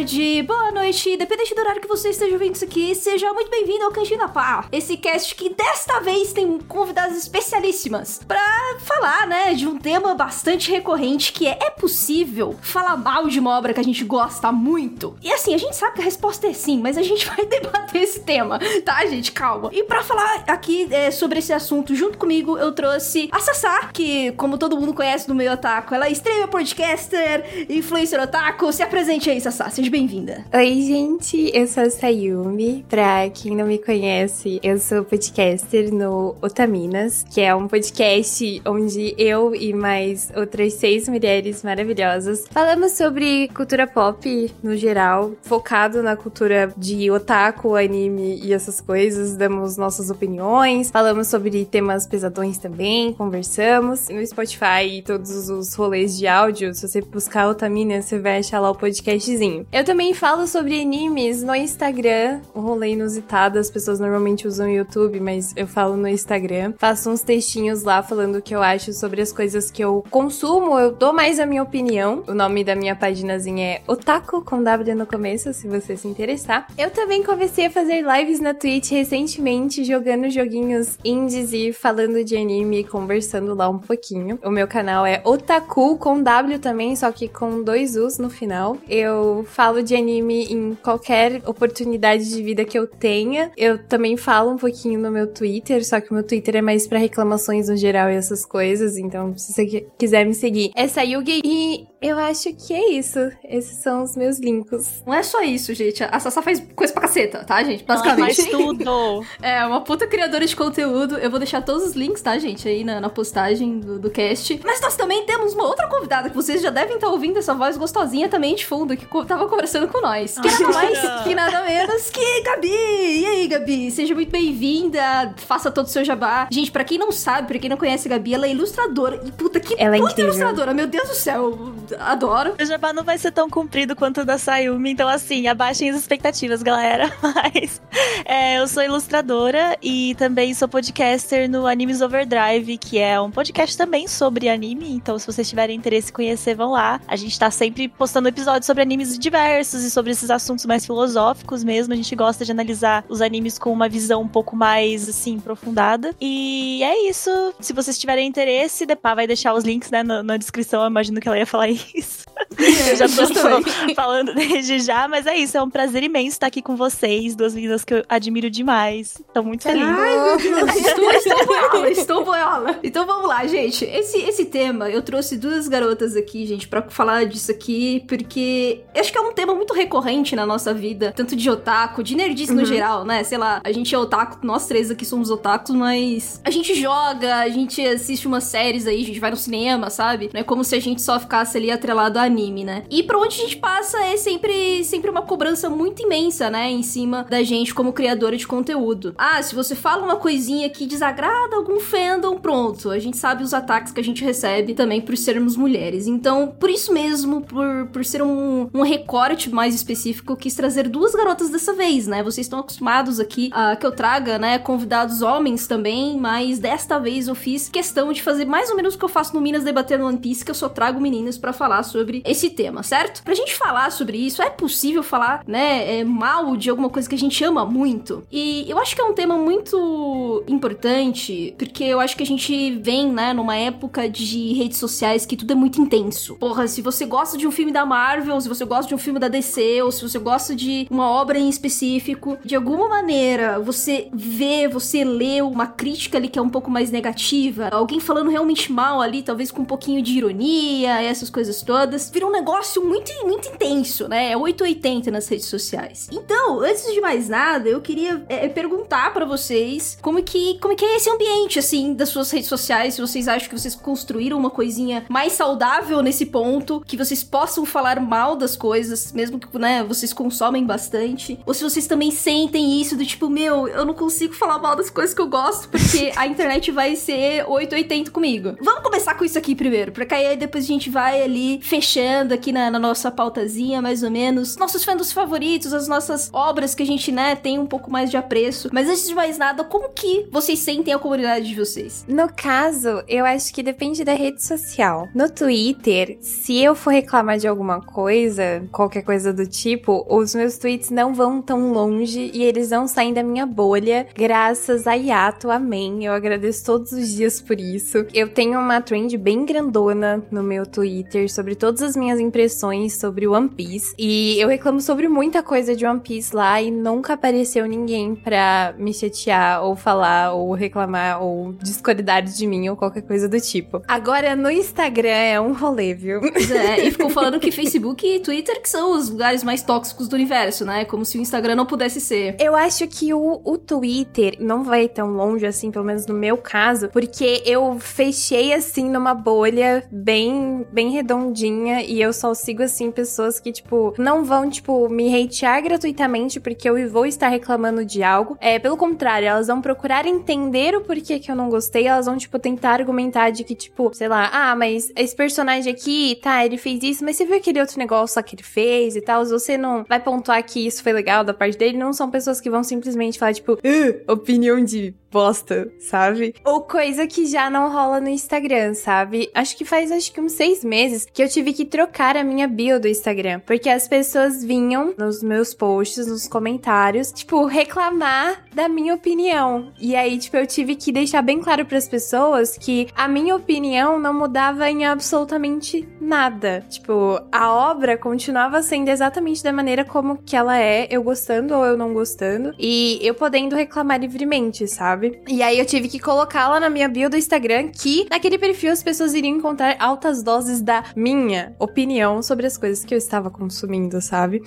tarde, boa noite, dependente do horário que você esteja vendo isso aqui, seja muito bem-vindo ao Cantina Pá. Esse cast que desta vez tem convidadas especialíssimas pra falar, né, de um tema bastante recorrente que é, é possível falar mal de uma obra que a gente gosta muito? E assim, a gente sabe que a resposta é sim, mas a gente vai debater esse tema, tá, gente? Calma. E pra falar aqui é, sobre esse assunto junto comigo, eu trouxe a Sassá, que, como todo mundo conhece no meio otaku, ela é streamer, podcaster, influencer otaku. Se apresente aí, Sassá, seja bem-vinda. Oi, gente, eu sou a Sayumi. Pra quem não me conhece, eu sou podcaster no Otaminas, que é um podcast onde eu e mais outras seis mulheres maravilhosas falamos sobre cultura pop no geral, focado na cultura de otaku, anime e essas coisas, damos nossas opiniões, falamos sobre temas pesadões também, conversamos. No Spotify e todos os rolês de áudio, se você buscar Otamina, você vai achar lá o podcastzinho. Eu também falo sobre animes no Instagram, o rolê inusitado, as pessoas normalmente usam o YouTube, mas eu falo no Instagram. Faço uns textinhos lá falando o que eu acho sobre as coisas que eu consumo, eu dou mais a minha opinião. O nome da minha paginazinha é Otaku com W no começo, se você se interessar. Eu também comecei a fazer lives na Twitch recentemente, jogando joguinhos indies e falando de anime, conversando lá um pouquinho. O meu canal é Otaku com W também, só que com dois U's no final. Eu falo de anime em qualquer oportunidade de vida que eu tenha. Eu também falo um pouquinho no meu Twitter, só que o meu Twitter é mais para reclamações no geral e essas coisas, então se você quiser me seguir, é Sayugi e eu acho que é isso. Esses são os meus links. Não é só isso, gente. A Sassá faz coisa pra caceta, tá, gente? Basicamente. Ela faz tudo. é, uma puta criadora de conteúdo. Eu vou deixar todos os links, tá, gente, aí na, na postagem do, do cast. Mas nós também temos uma outra convidada que vocês já devem estar ouvindo essa voz gostosinha também de fundo, que tava conversando com nós. Que nada mais que nada menos que Gabi. E aí, Gabi? Seja muito bem-vinda. Faça todo o seu jabá. Gente, pra quem não sabe, pra quem não conhece a Gabi, ela é ilustradora. E puta que ela é puta incrível. ilustradora. Meu Deus do céu. Adoro. O jabá não vai ser tão comprido quanto o da Sayumi, então assim, abaixem as expectativas, galera. Mas é, eu sou ilustradora e também sou podcaster no Animes Overdrive, que é um podcast também sobre anime. Então, se vocês tiverem interesse em conhecer, vão lá. A gente tá sempre postando episódios sobre animes diversos e sobre esses assuntos mais filosóficos mesmo. A gente gosta de analisar os animes com uma visão um pouco mais, assim, aprofundada. E é isso. Se vocês tiverem interesse, Depá vai deixar os links, né, na, na descrição. Eu imagino que ela ia falar isso. Eu já tô falando desde já, mas é isso. É um prazer imenso estar aqui com vocês, duas meninas que eu admiro demais. Tô muito feliz. Ai, meu Deus, estou, estou boiola, estou boiola. Então vamos lá, gente. Esse, esse tema, eu trouxe duas garotas aqui, gente, pra falar disso aqui, porque eu acho que é um tema muito recorrente na nossa vida, tanto de otaku, de nerdice no geral, né? Sei lá, a gente é otaku, nós três aqui somos otakus, mas a gente joga, a gente assiste umas séries aí, a gente vai no cinema, sabe? Não é como se a gente só ficasse ali atrelado a anime, né? E pra onde a gente passa é sempre, sempre uma cobrança muito imensa, né? Em cima da gente como criadora de conteúdo. Ah, se você fala uma coisinha que desagrada algum fandom, pronto. A gente sabe os ataques que a gente recebe também por sermos mulheres. Então, por isso mesmo, por, por ser um, um recorte mais específico, eu quis trazer duas garotas dessa vez, né? Vocês estão acostumados aqui a que eu traga, né, convidados homens também, mas desta vez eu fiz questão de fazer mais ou menos o que eu faço no Minas Debatendo One Piece, que eu só trago meninas para falar sobre esse tema, certo? Pra gente falar sobre isso, é possível falar, né, é, mal de alguma coisa que a gente ama muito. E eu acho que é um tema muito importante, porque eu acho que a gente vem, né, numa época de redes sociais que tudo é muito intenso. Porra, se você gosta de um filme da Marvel, se você gosta de um filme da DC, ou se você gosta de uma obra em específico, de alguma maneira você vê, você lê uma crítica ali que é um pouco mais negativa, alguém falando realmente mal ali, talvez com um pouquinho de ironia, essas coisas todas, vira um negócio muito, muito intenso, né? É 880 nas redes sociais. Então, antes de mais nada, eu queria é, perguntar para vocês como que, como que é esse ambiente, assim, das suas redes sociais, se vocês acham que vocês construíram uma coisinha mais saudável nesse ponto, que vocês possam falar mal das coisas, mesmo que, né, vocês consomem bastante, ou se vocês também sentem isso do tipo, meu, eu não consigo falar mal das coisas que eu gosto, porque a internet vai ser 880 comigo. Vamos começar com isso aqui primeiro, pra que aí depois a gente vai ali fechando aqui aqui na, na, nossa pautazinha, mais ou menos. Nossos fandoms favoritos, as nossas obras que a gente, né, tem um pouco mais de apreço. Mas antes de mais nada, como que vocês sentem a comunidade de vocês? No caso, eu acho que depende da rede social. No Twitter, se eu for reclamar de alguma coisa, qualquer coisa do tipo, os meus tweets não vão tão longe e eles não saem da minha bolha, graças a Yato, amém. Eu agradeço todos os dias por isso. Eu tenho uma trend bem grandona no meu Twitter sobre todas as minhas impressões sobre One Piece e eu reclamo sobre muita coisa de One Piece lá e nunca apareceu ninguém pra me chatear ou falar ou reclamar ou discordar de mim ou qualquer coisa do tipo. Agora no Instagram é um rolê, viu? É, e ficou falando que Facebook e Twitter que são os lugares mais tóxicos do universo, né? Como se o Instagram não pudesse ser. Eu acho que o, o Twitter não vai tão longe assim, pelo menos no meu caso, porque eu fechei assim numa bolha bem, bem redondinha e eu só sigo assim pessoas que, tipo, não vão, tipo, me hatear gratuitamente porque eu vou estar reclamando de algo. É, pelo contrário, elas vão procurar entender o porquê que eu não gostei, elas vão, tipo, tentar argumentar de que, tipo, sei lá, ah, mas esse personagem aqui, tá, ele fez isso, mas você viu aquele outro negócio que ele fez e tal, você não vai pontuar que isso foi legal da parte dele, não são pessoas que vão simplesmente falar, tipo, opinião de bosta, sabe? Ou coisa que já não rola no Instagram, sabe? Acho que faz acho que uns seis meses que eu tive que trocar a minha bio do Instagram. Porque as pessoas vinham nos meus posts, nos comentários, tipo, reclamar da minha opinião. E aí, tipo, eu tive que deixar bem claro para as pessoas que a minha opinião não mudava em absolutamente nada. Tipo, a obra continuava sendo exatamente da maneira como que ela é, eu gostando ou eu não gostando, e eu podendo reclamar livremente, sabe? Sabe? E aí eu tive que colocar lá na minha bio do Instagram que naquele perfil as pessoas iriam encontrar altas doses da minha opinião sobre as coisas que eu estava consumindo, sabe?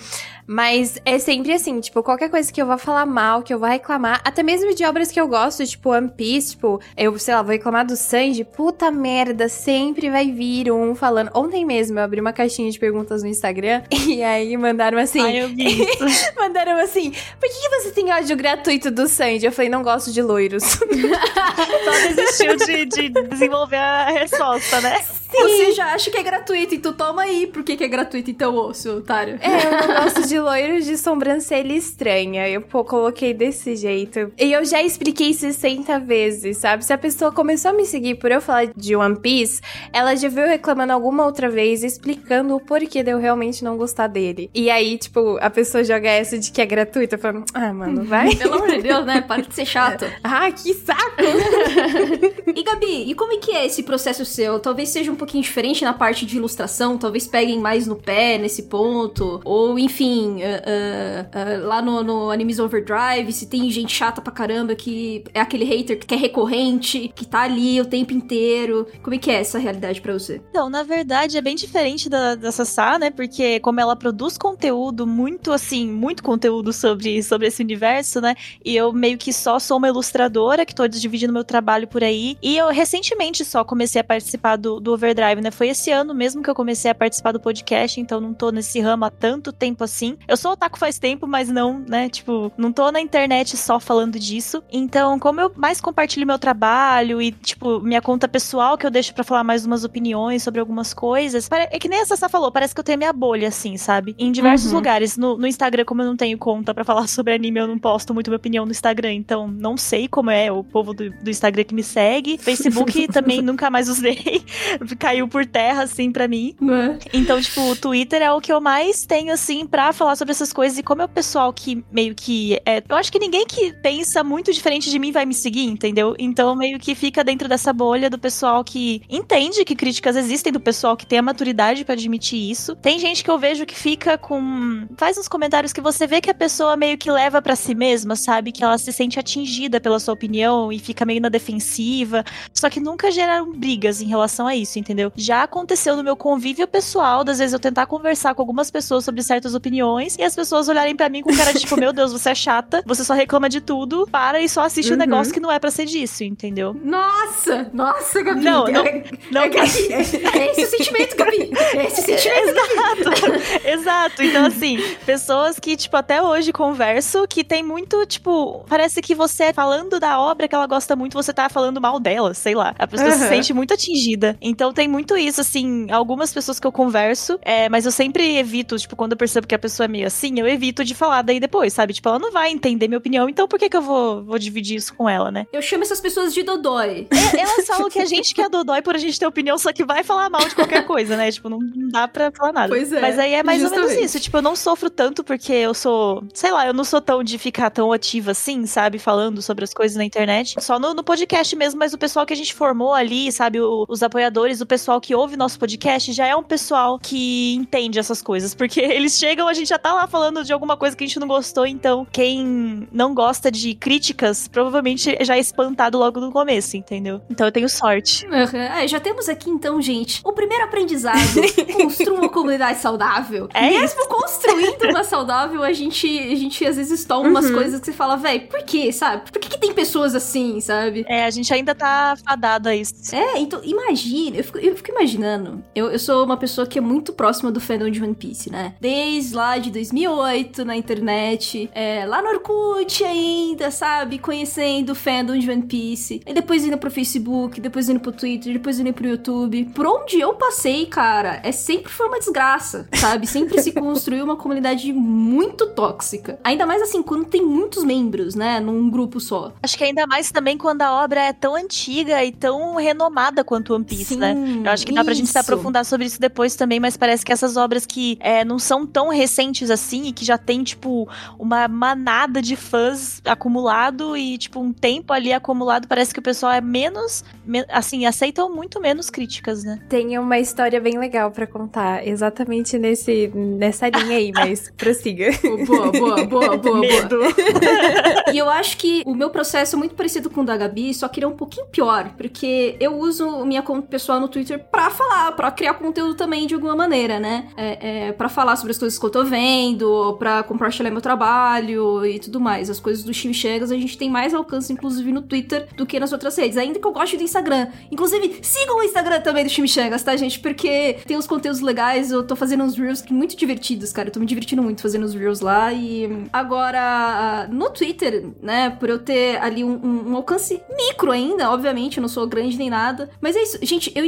Mas é sempre assim, tipo, qualquer coisa que eu vá falar mal, que eu vá reclamar, até mesmo de obras que eu gosto, tipo One Piece, tipo, eu, sei lá, vou reclamar do Sanji, puta merda, sempre vai vir um falando. Ontem mesmo eu abri uma caixinha de perguntas no Instagram e aí mandaram assim. Ai, eu vi. mandaram assim: por que, que você tem ódio gratuito do Sanji? Eu falei, não gosto de loiro loiros. Só desistiu de, de, desenvolver a resposta, né? Você já acha que é gratuito, então toma aí. Por que, que é gratuito, então, ô, seu otário? É, eu não gosto de loiros de sobrancelha estranha. Eu pô, coloquei desse jeito. E eu já expliquei 60 vezes, sabe? Se a pessoa começou a me seguir por eu falar de One Piece, ela já veio reclamando alguma outra vez, explicando o porquê de eu realmente não gostar dele. E aí, tipo, a pessoa joga essa de que é gratuito. Eu falo, ah, mano, vai. Pelo amor de Deus, né? Para de ser chato. Ah, que saco! e Gabi, e como é que é esse processo seu? Talvez seja um pouquinho diferente na parte de ilustração, talvez peguem mais no pé nesse ponto, ou enfim, uh, uh, uh, lá no, no Animes Overdrive, se tem gente chata pra caramba que é aquele hater que é recorrente, que tá ali o tempo inteiro. Como é que é essa realidade para você? Então, na verdade, é bem diferente da, da Sassá, né? Porque como ela produz conteúdo muito assim, muito conteúdo sobre, sobre esse universo, né? E eu meio que só sou uma ilustradora que tô dividindo meu trabalho por aí. E eu recentemente só comecei a participar do, do Overdrive, né? Foi esse ano mesmo que eu comecei a participar do podcast, então não tô nesse ramo há tanto tempo assim. Eu sou otaku faz tempo, mas não, né? Tipo, não tô na internet só falando disso. Então, como eu mais compartilho meu trabalho e, tipo, minha conta pessoal que eu deixo para falar mais umas opiniões sobre algumas coisas, é que nem a Sassá falou, parece que eu tenho minha bolha, assim, sabe? Em diversos uhum. lugares. No, no Instagram, como eu não tenho conta para falar sobre anime, eu não posto muito minha opinião no Instagram, então não sei como é o povo do, do Instagram que me segue. Facebook também nunca mais usei. Caiu por terra, assim, pra mim. É? Então, tipo, o Twitter é o que eu mais tenho, assim, pra falar sobre essas coisas. E como é o pessoal que meio que. É, eu acho que ninguém que pensa muito diferente de mim vai me seguir, entendeu? Então, meio que fica dentro dessa bolha do pessoal que entende que críticas existem, do pessoal que tem a maturidade para admitir isso. Tem gente que eu vejo que fica com. Faz uns comentários que você vê que a pessoa meio que leva para si mesma, sabe? Que ela se sente atingida pela sua opinião e fica meio na defensiva. Só que nunca geraram brigas em relação a isso, entendeu? Já aconteceu no meu convívio pessoal, das vezes eu tentar conversar com algumas pessoas sobre certas opiniões e as pessoas olharem para mim com cara de tipo, meu Deus, você é chata, você só reclama de tudo, para e só assiste uhum. um negócio que não é para ser disso, entendeu? Nossa! Nossa, Gabi! Não, não, é, não, é, é, é esse o sentimento, Gabi! É esse o sentimento, Exato! Exato. Então, assim, pessoas que, tipo, até hoje converso, que tem muito, tipo, parece que você falando da obra que ela gosta muito, você tá falando mal dela, sei lá. A pessoa uhum. se sente muito atingida. Então tem muito isso, assim, algumas pessoas que eu converso, é, mas eu sempre evito, tipo, quando eu percebo que a pessoa é meio assim, eu evito de falar daí depois, sabe? Tipo, ela não vai entender minha opinião, então por que que eu vou, vou dividir isso com ela, né? Eu chamo essas pessoas de dodói. É, elas falam que a gente que é dodói por a gente ter opinião, só que vai falar mal de qualquer coisa, né? Tipo, não, não dá pra falar nada. Pois é. Mas aí é mais justamente. ou menos isso. Tipo, eu não sofro tanto porque eu sou, sei lá, eu não sou tão de ficar tão ativa assim, sabe? Falando sobre as coisas na internet. Só no, no podcast mesmo, mas o pessoal que a gente formou ali, sabe? O, os apoiadores, o pessoal que ouve nosso podcast já é um pessoal que entende essas coisas. Porque eles chegam, a gente já tá lá falando de alguma coisa que a gente não gostou. Então, quem não gosta de críticas, provavelmente já é espantado logo no começo, entendeu? Então eu tenho sorte. Uhum. Já temos aqui então, gente, o primeiro aprendizado: construa uma comunidade saudável. É Mesmo isso. construindo uma saudável, a gente, a gente às vezes toma umas uhum. coisas que você fala, véi, por quê, sabe? Por que, que tem pessoas assim, sabe? É, a gente ainda tá fadado a isso. É, então imagina, eu fico, eu fico imaginando. Eu, eu sou uma pessoa que é muito próxima do fandom de One Piece, né? Desde lá de 2008 na internet, é, lá no Orkut ainda, sabe? Conhecendo o fandom de One Piece. E depois indo pro Facebook, depois indo pro Twitter, depois indo pro YouTube. Por onde eu passei, cara, é sempre foi uma desgraça, sabe? Sempre se construiu uma comunidade muito tóxica. Ainda mais assim, quando tem muitos membros, né? Num grupo só. Acho que ainda mais também quando a obra é tão antiga e tão renomada quanto One Piece, né? Sim, né? Eu acho que dá isso. pra gente se aprofundar sobre isso depois também, mas parece que essas obras que é, não são tão recentes assim e que já tem, tipo, uma manada de fãs acumulado e, tipo, um tempo ali acumulado, parece que o pessoal é menos, me, assim, aceitam muito menos críticas, né? Tem uma história bem legal para contar, exatamente nesse, nessa linha aí, mas prossiga. Boa, boa, boa, boa, boa. e eu acho que o meu processo é muito parecido com o da Gabi, só que ele é um pouquinho pior, porque eu uso minha conta pessoal no Twitter pra falar, pra criar conteúdo também de alguma maneira, né? É, é, pra falar sobre as coisas que eu tô vendo, pra compartilhar meu trabalho e tudo mais. As coisas do Chimichegas a gente tem mais alcance, inclusive, no Twitter do que nas outras redes. Ainda que eu goste do Instagram. Inclusive, sigam o Instagram também do Chimichegas, tá, gente? Porque tem uns conteúdos legais, eu tô fazendo uns reels muito divertidos, cara. Eu tô me divertindo muito fazendo os reels lá. E agora, no Twitter, né, por eu ter ali um, um, alcance micro ainda, obviamente, eu não sou grande nem nada. Mas é isso, gente, eu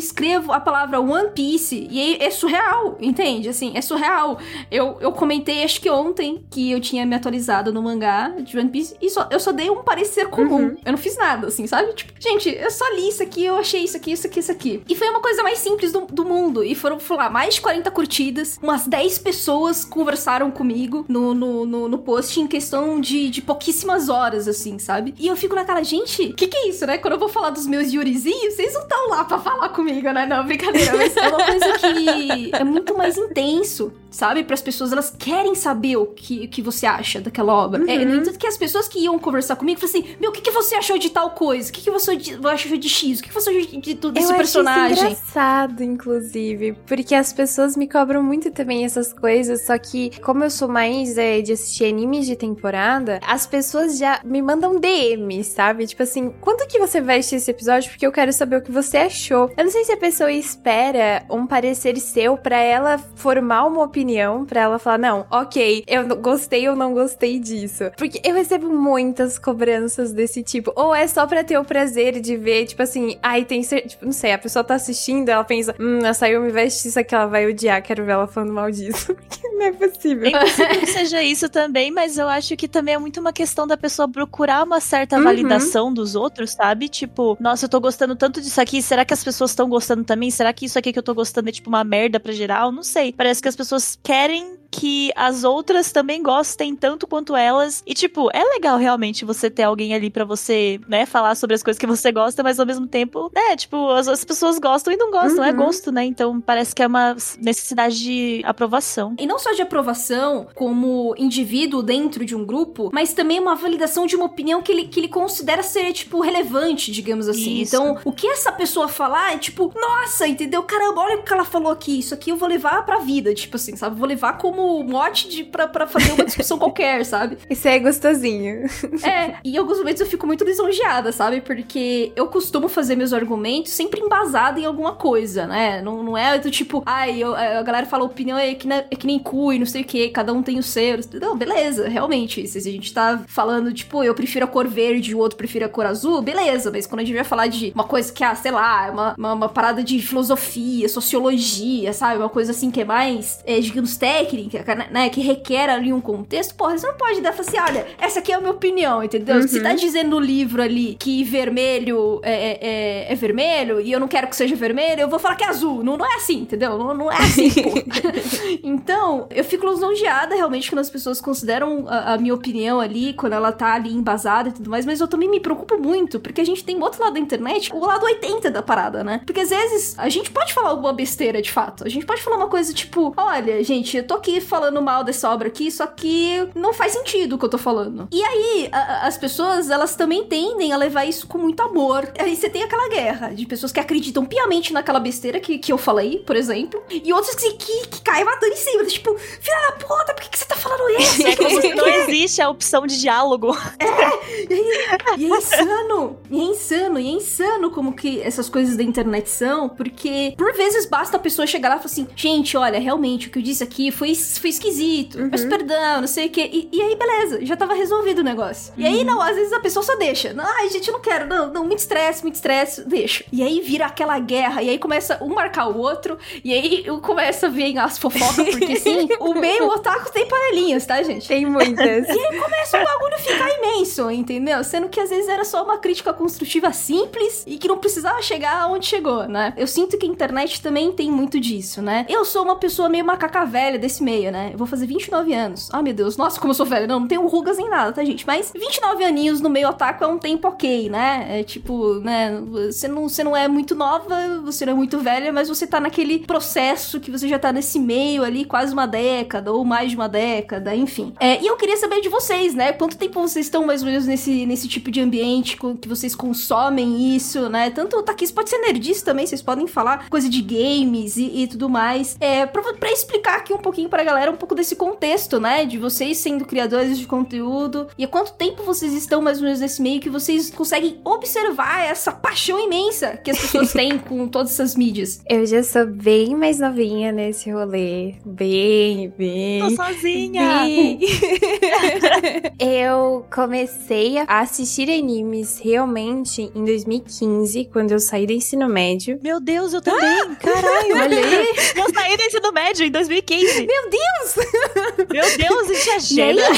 a palavra One Piece e é surreal, entende? Assim, é surreal. Eu, eu comentei, acho que ontem, que eu tinha me atualizado no mangá de One Piece e só, eu só dei um parecer comum. Uhum. Eu não fiz nada, assim, sabe? Tipo, gente, eu só li isso aqui, eu achei isso aqui, isso aqui, isso aqui. E foi uma coisa mais simples do, do mundo. E foram, sei lá, mais de 40 curtidas, umas 10 pessoas conversaram comigo no, no, no, no post em questão de, de pouquíssimas horas, assim, sabe? E eu fico naquela, gente, o que, que é isso, né? Quando eu vou falar dos meus Yurizinhos, vocês não estão lá pra falar comigo, né? Não, brincadeira, mas é uma coisa que é muito mais intenso sabe? Para as pessoas, elas querem saber o que, que você acha daquela obra. É, uhum. É, no entanto, que as pessoas que iam conversar comigo falaram assim: Meu, o que, que você achou de tal coisa? O que, que você achou de X? O que, que você achou de, de tudo esse Eu personagem? Acho isso engraçado, inclusive, porque as pessoas me cobram muito também essas coisas. Só que, como eu sou mais é, de assistir animes de temporada, as pessoas já me mandam DM, sabe? Tipo assim, quando que você vai assistir esse episódio? Porque eu quero saber o que você achou. Eu não sei se a pessoa espera um parecer seu para ela formar uma opinião para ela falar: não, ok, eu gostei ou não gostei disso. Porque eu recebo muitas cobranças desse tipo. Ou é só pra ter o prazer de ver, tipo assim, ai, tem certeza. Tipo, não sei, a pessoa tá assistindo, ela pensa: hum, a Sayumi veste isso aqui, ela vai odiar, quero ver ela falando mal disso. não é possível. É possível que seja isso também, mas eu acho que também é muito uma questão da pessoa procurar uma certa uhum. validação dos outros, sabe? Tipo, nossa, eu tô gostando tanto disso aqui, será que as pessoas estão gostando também? Será que isso aqui que eu tô gostando é tipo uma merda pra geral? Não sei. Parece que as pessoas querem que as outras também gostem tanto quanto elas. E, tipo, é legal realmente você ter alguém ali para você, né, falar sobre as coisas que você gosta, mas ao mesmo tempo, né, tipo, as, as pessoas gostam e não gostam, é uhum. é gosto, né? Então parece que é uma necessidade de aprovação. E não só de aprovação como indivíduo dentro de um grupo, mas também uma validação de uma opinião que ele, que ele considera ser, tipo, relevante, digamos assim. Isso. Então, o que essa pessoa falar é tipo, nossa, entendeu? Caramba, olha o que ela falou aqui. Isso aqui eu vou levar pra vida, tipo assim, sabe? Vou levar como ótimo mote de, pra, pra fazer uma discussão qualquer, sabe? Isso é gostosinho. É, e em alguns momentos eu fico muito lisonjeada, sabe? Porque eu costumo fazer meus argumentos sempre embasado em alguma coisa, né? Não, não é do tipo, ai, eu, a galera fala opinião é que, é que nem cu e não sei o que, cada um tem o seu. Não, beleza, realmente. Se a gente tá falando, tipo, eu prefiro a cor verde e o outro prefere a cor azul, beleza. Mas quando a gente vai falar de uma coisa que, ah, sei lá, uma, uma, uma parada de filosofia, sociologia, sabe? Uma coisa assim que é mais, é, digamos, técnica, né? Que requer ali um contexto, porra, você não pode dar assim, olha, essa aqui é a minha opinião, entendeu? Uhum. Se tá dizendo no livro ali que vermelho é, é, é, é, vermelho e eu não quero que seja vermelho, eu vou falar que é azul. Não, não é assim, entendeu? Não, não é assim, então, eu fico lisonjeada realmente quando as pessoas consideram a, a, minha opinião ali, quando ela tá ali embasada e tudo mais, mas eu também me preocupo muito, porque a gente tem o outro lado da internet, o lado 80 da parada, né? Porque às vezes a gente pode falar alguma besteira de fato. A gente pode falar uma coisa tipo: olha, gente, eu tô aqui falando mal dessa obra aqui, só que não faz sentido o que eu tô falando. E aí, a, as pessoas, elas também tendem a levar isso com muito amor. Aí você tem aquela guerra de pessoas que acreditam piamente naquela besteira que, que eu falei, por exemplo, e outras que, que, que caem matando em cima. Tipo, filha da puta, por que, que você tá falando isso? É como se não existe a opção de diálogo. É, e, e é insano. E é insano, e é insano como que essas coisas da internet são, porque por vezes basta a pessoa chegar lá e falar assim, gente, olha, realmente, o que eu disse aqui foi, foi esquisito, uhum. peço perdão, não sei o quê. E, e, aí, beleza, já tava resolvido o negócio. E aí, uhum. não, às vezes a pessoa só deixa. Ai, gente, não quero, não, não, muito estresse, muito estresse, deixa. E aí vira aquela guerra, e aí começa um marcar o outro, e aí começa a vir as fofocas, porque sim, o meio otaku tem panelinhas, tá, gente? Tem muitas. e aí começa o bagulho ficar imenso, entendeu? Sendo que às vezes era só uma crítica construtiva simples e que não precisava chegar aonde chegou, né? Eu sinto que a internet também tem muito disso, né? Eu sou uma pessoa meio macaca velha desse meio, né? Eu vou fazer 29 anos. Ah, meu Deus, nossa, como eu sou velha. Não, não tenho rugas nem nada, tá, gente? Mas 29 aninhos no meio otaku é um tempo ok, né? É tipo, né? Você não, você não é muito nova, você não é muito velha, mas você tá naquele processo que você já tá nesse meio ali quase uma década ou mais de uma década, enfim. É, e eu queria saber de vocês, né? Quanto tempo vocês estão mais ou menos nesse, nesse tipo de ambiente que vocês consomem isso, né? Tanto tá aqui, pode ser nerdista também, vocês podem falar coisa de games e, e tudo mais. É, pra, pra, explicar aqui um pouquinho pra galera um pouco desse contexto, né? De vocês sendo criadores de conteúdo e há quanto tempo vocês estão mais ou menos nesse meio que vocês conseguem observar essa paixão imensa que as pessoas têm com todas essas mídias. Eu já sou bem mais novinha nesse rolê. Bem, bem. Tô sozinha! Bem. eu comecei a assistir animes realmente em 2015, quando eu saí do ensino médio. Meu Deus, eu também! Ah! Caralho, olha aí! Eu saí do ensino médio em 2015. Meu Deus! Meu Deus, isso é gênio!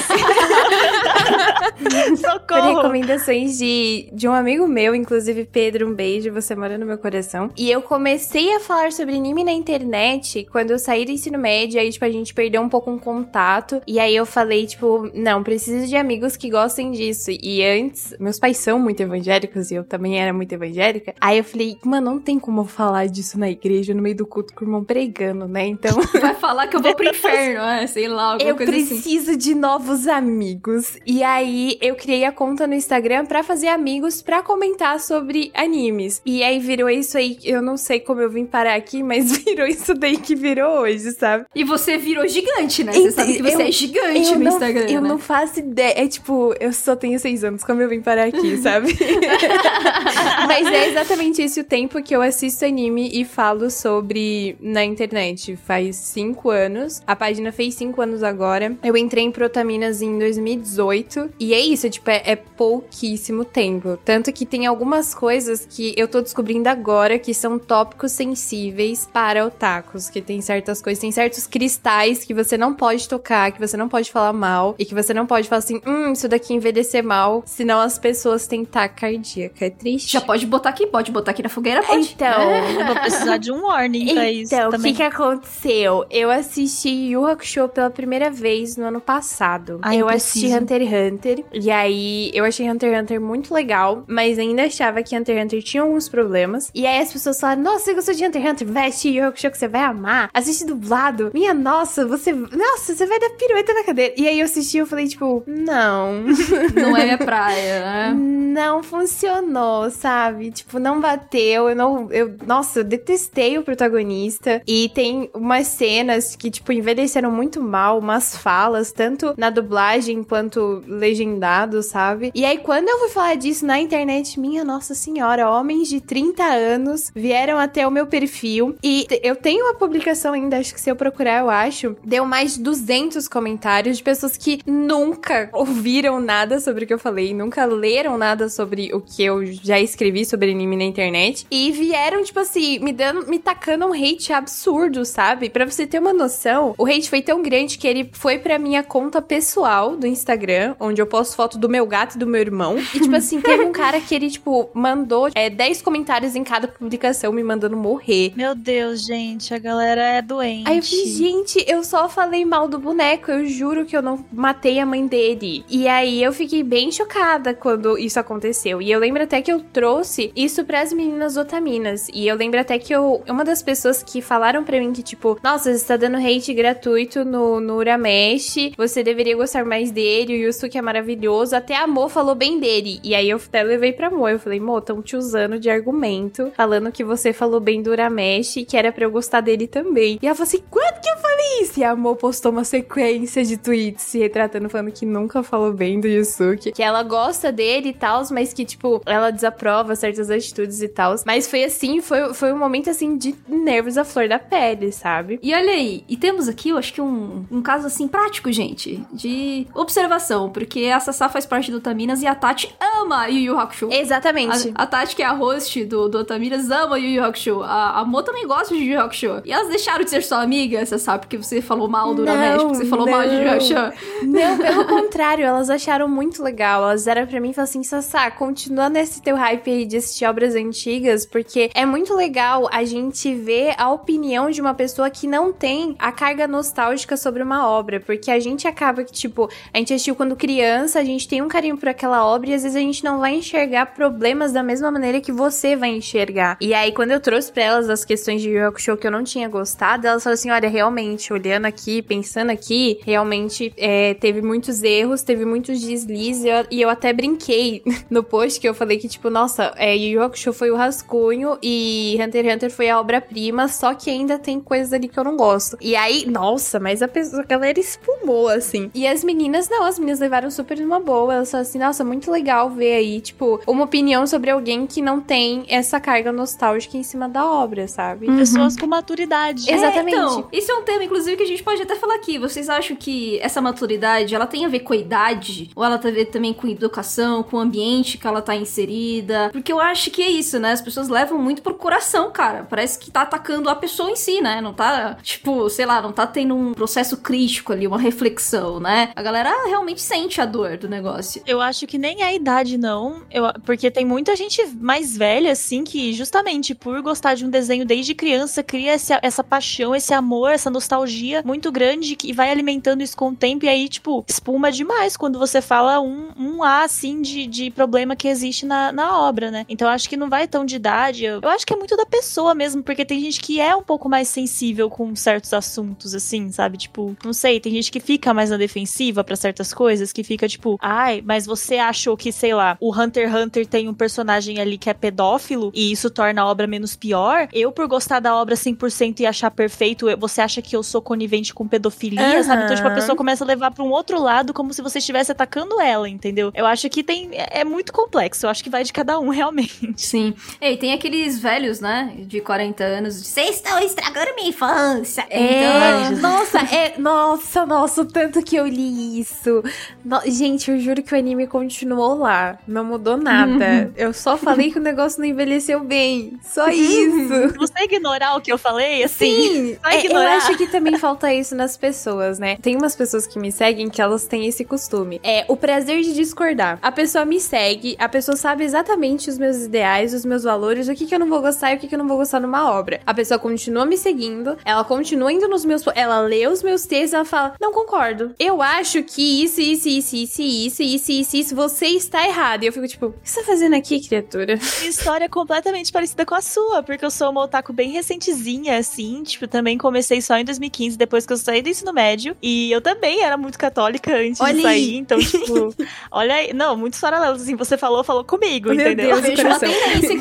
Socorro! Recomendações de, de um amigo meu, inclusive Pedro, um beijo, você mora no meu coração. E eu comecei a falar sobre anime na internet quando eu saí do ensino médio, aí, tipo, a gente perdeu um pouco um contato. E aí eu falei, tipo, não, preciso de amigos que gostem disso. E antes, meus pais são muito evangélicos e eu também era muito evangélica. Aí eu falei, mano, não tem como eu falar disso na igreja, no meio do culto com o irmão pregando, né? Então. Vai falar que eu vou pro inferno, é, sei lá, alguma eu coisa assim. Eu preciso de novos amigos. E aí eu criei a conta no Instagram para fazer amigos para comentar sobre animes. E aí virou isso aí, eu não sei como eu vim parar aqui, mas virou isso daí que virou hoje, sabe? E você virou gigante, né? Você sabe que você eu, é gigante no não, Instagram. Eu né? não faço ideia. É tipo, eu só tenho seis anos, como eu vim parar aqui, sabe? mas é exatamente esse o tempo que eu assisto anime e falo sobre na internet. Faz cinco anos. A página fez cinco anos agora. Eu entrei em Protaminas em 2018. E é isso, tipo, é, é pouquíssimo tempo. Tanto que tem algumas coisas que eu tô descobrindo agora que são tópicos sensíveis para otakus. Que tem certas coisas, tem certos cristais que você não pode tocar, que você não pode falar mal. E que você não pode falar assim, hum, isso daqui envelhecer mal. Senão as pessoas têm cardíaca. É triste. Já pode botar aqui, pode botar aqui na fogueira, pode. Então. É, vou precisar de um warning pra então, isso. Então, o que que aconteceu? Eu assisti Yu Hakusho pela primeira vez no ano passado. Ai, eu eu assisti preciso. Hunter x Hunter. E aí, eu achei Hunter x Hunter muito legal, mas ainda achava que Hunter x Hunter tinha alguns problemas. E aí as pessoas falaram: Nossa, você gostou de Hunter x Hunter? Vai assistir Yu Hakusho que você vai amar. Assiste dublado. Minha nossa, você. Nossa, você vai dar pirueta na cadeira. E aí eu assisti e eu falei, tipo, não. Não é minha praia, né? Não funcionou, sabe? Tipo, não bateu. Eu não. Eu, nossa, eu detestei o protagonista. E tem umas cenas que, tipo, envelheceram muito mal, umas falas, tanto na dublagem quanto legendado, sabe? E aí, quando eu fui falar disso na internet, minha nossa senhora, homens de 30 anos vieram até o meu perfil. E eu tenho uma publicação ainda, acho que se eu procurar, eu acho. Deu mais de 200 comentários de pessoas que nunca ouviram nada sobre o que eu falei, nunca leram nada sobre o que eu já escrevi sobre anime na internet. E vieram, tipo assim, me dando, me tacando um hate absurdo, sabe? Pra você ter uma noção, o hate foi tão grande que ele foi pra minha conta pessoal do Instagram, onde eu posto foto do meu gato e do meu irmão. E, tipo assim, teve um cara que ele, tipo, mandou é, 10 comentários em cada publicação me mandando morrer. Meu Deus, gente, a galera é doente. Aí eu falei, gente, eu só falei mal do boneco, eu juro que eu não matei a mãe dele. E aí eu fiquei bem chocada quando isso aconteceu. E eu lembro até que eu trouxe isso pras meninas otaminas. E eu lembro até que eu, uma das pessoas que falaram pra mim que, tipo, nossa, você tá dando hate gratuito no, no Uramesh, você deveria gostar mais dele, o Yusuke é maravilhoso. Até a Mo falou bem dele. E aí eu até levei pra Mo. Eu falei, Mo, tão te usando de argumento, falando que você falou bem do Uramesh e que era pra eu gostar dele também. E ela falou assim: quando que eu falei isso? E a Mo postou uma sequência de tweets se retratando, falando que nunca falou bem do Yusuke. Que ela gosta dele e tal, mas que, tipo, ela desaprova certas atitudes e tal. Mas foi assim, foi, foi um momento assim de nervos à flor da pele, sabe? E olha aí, e temos aqui, eu acho que um, um caso assim prático, gente, de observação, porque a Sassá faz parte do Taminas e a Tati ama Yu Yu Hakusho. Exatamente. A, a Tati, que é a host do, do Otaminas, ama Yu Yu Hakusho. A, a Mo também gosta de Yu Yu Hakusho. E elas deixaram de ser sua amiga, sabe, porque você falou mal do Não, Uramesh, porque você falou mal de Yu Yu não. Hakusho. Não, pelo contrário, elas acharam muito legal. Elas eram pra mim e falaram assim: Sassá, continua nesse teu hype aí de assistir obras antigas, porque é muito legal a gente ver a opinião de uma pessoa que não tem a carga nostálgica sobre uma obra. Porque a gente acaba que, tipo, a gente assistiu quando criança, a gente tem um carinho por aquela obra e às vezes a gente não vai enxergar problemas da mesma maneira que você vai enxergar. E aí, quando eu trouxe pra elas as questões de Yu Hakusho que eu não tinha gostado, elas falaram assim: olha, realmente, olhando aqui, pensando aqui, realmente é, teve muitos erros, teve muitos deslizes, e eu, e eu até brinquei no post que eu falei que, tipo, nossa, é, Yu Hakusho foi o rascunho e Hunter x Hunter foi a obra-prima, só que ainda tem coisas ali que eu não gosto. E aí, nossa, mas a, pessoa, a galera espumou, assim. E as meninas, não, as meninas levaram super numa boa, elas falaram assim, nossa, muito legal ver aí, tipo, uma opinião sobre alguém que não tem essa carga nostálgica em cima da obra, sabe? Pessoas com maturidade. Exatamente. É, então, isso é um tema, inclusive, que a gente pode até falar aqui. Vocês acham que essa maturidade, ela tem a ver com a idade? Ou ela tem a ver também com educação, com o ambiente que ela tá inserida? Porque eu acho que é isso, né? As pessoas levam muito pro coração, cara. Parece que tá atacando a pessoa em si, né? Não tá, tipo, sei lá, não tá tendo um processo crítico ali, uma reflexão, né? A galera realmente sente a dor do negócio. Eu acho que nem é a idade, não. Eu, porque tem muita gente mais velha, assim, que justamente por gostar de um desenho desde criança, cria esse- essa paixão, esse amor, essa nostalgia muito grande que vai alimentando isso com o tempo. E aí, tipo, espuma demais quando você fala um, um A, assim, de, de problema que existe na, na obra, né? Então acho que não vai tão de idade. Eu, eu acho que é muito da pessoa mesmo, porque tem gente que é um pouco mais sensível com certos assuntos, assim, sabe? Tipo, não sei, tem gente que fica mais na defensiva pra certas coisas, que fica tipo, ai, mas você achou que, sei lá, o Hunter x Hunter tem um personagem ali que é pedófilo e isso torna a obra menos pior? Eu, por gostar da obra 100% e achar perfeito, você acha que eu sou conivente com pedofilia, Aham. sabe? Então, tipo, a pessoa começa a levar pra um outro lado como se você estivesse atacando ela, entendeu? Eu acho que tem. É é muito complexo, eu acho que vai de cada um, realmente. Sim. Ei, tem aqueles velhos, né? De 40 anos. Vocês estão estragando minha infância. É, Então, nossa, é, nossa, nossa, o tanto que eu li isso. No- gente, eu juro que o anime continuou lá, não mudou nada. Eu só falei que o negócio não envelheceu bem, só isso. Você ignorar o que eu falei, assim. Sim, vai é, eu acho que também falta isso nas pessoas, né? Tem umas pessoas que me seguem que elas têm esse costume. É o prazer de discordar. A pessoa me segue, a pessoa sabe exatamente os meus ideais, os meus valores, o que, que eu não vou gostar e o que, que eu não vou gostar numa obra. A pessoa continua me seguindo, ela continua indo nos meus. Ela lê os meus textos ela fala: Não concordo. Eu acho que isso, isso, isso, isso, isso, isso, isso, isso, você está errado. E eu fico tipo, o que você tá fazendo aqui, criatura? Minha história é completamente parecida com a sua, porque eu sou uma otaku bem recentezinha, assim. Tipo, também comecei só em 2015, depois que eu saí do ensino médio. E eu também era muito católica antes Olha de sair. aí. Então, tipo, olha aí. Não, muitos paralelos, assim. Você falou, falou comigo, Meu entendeu? Deus, Vejo uma coração. tendência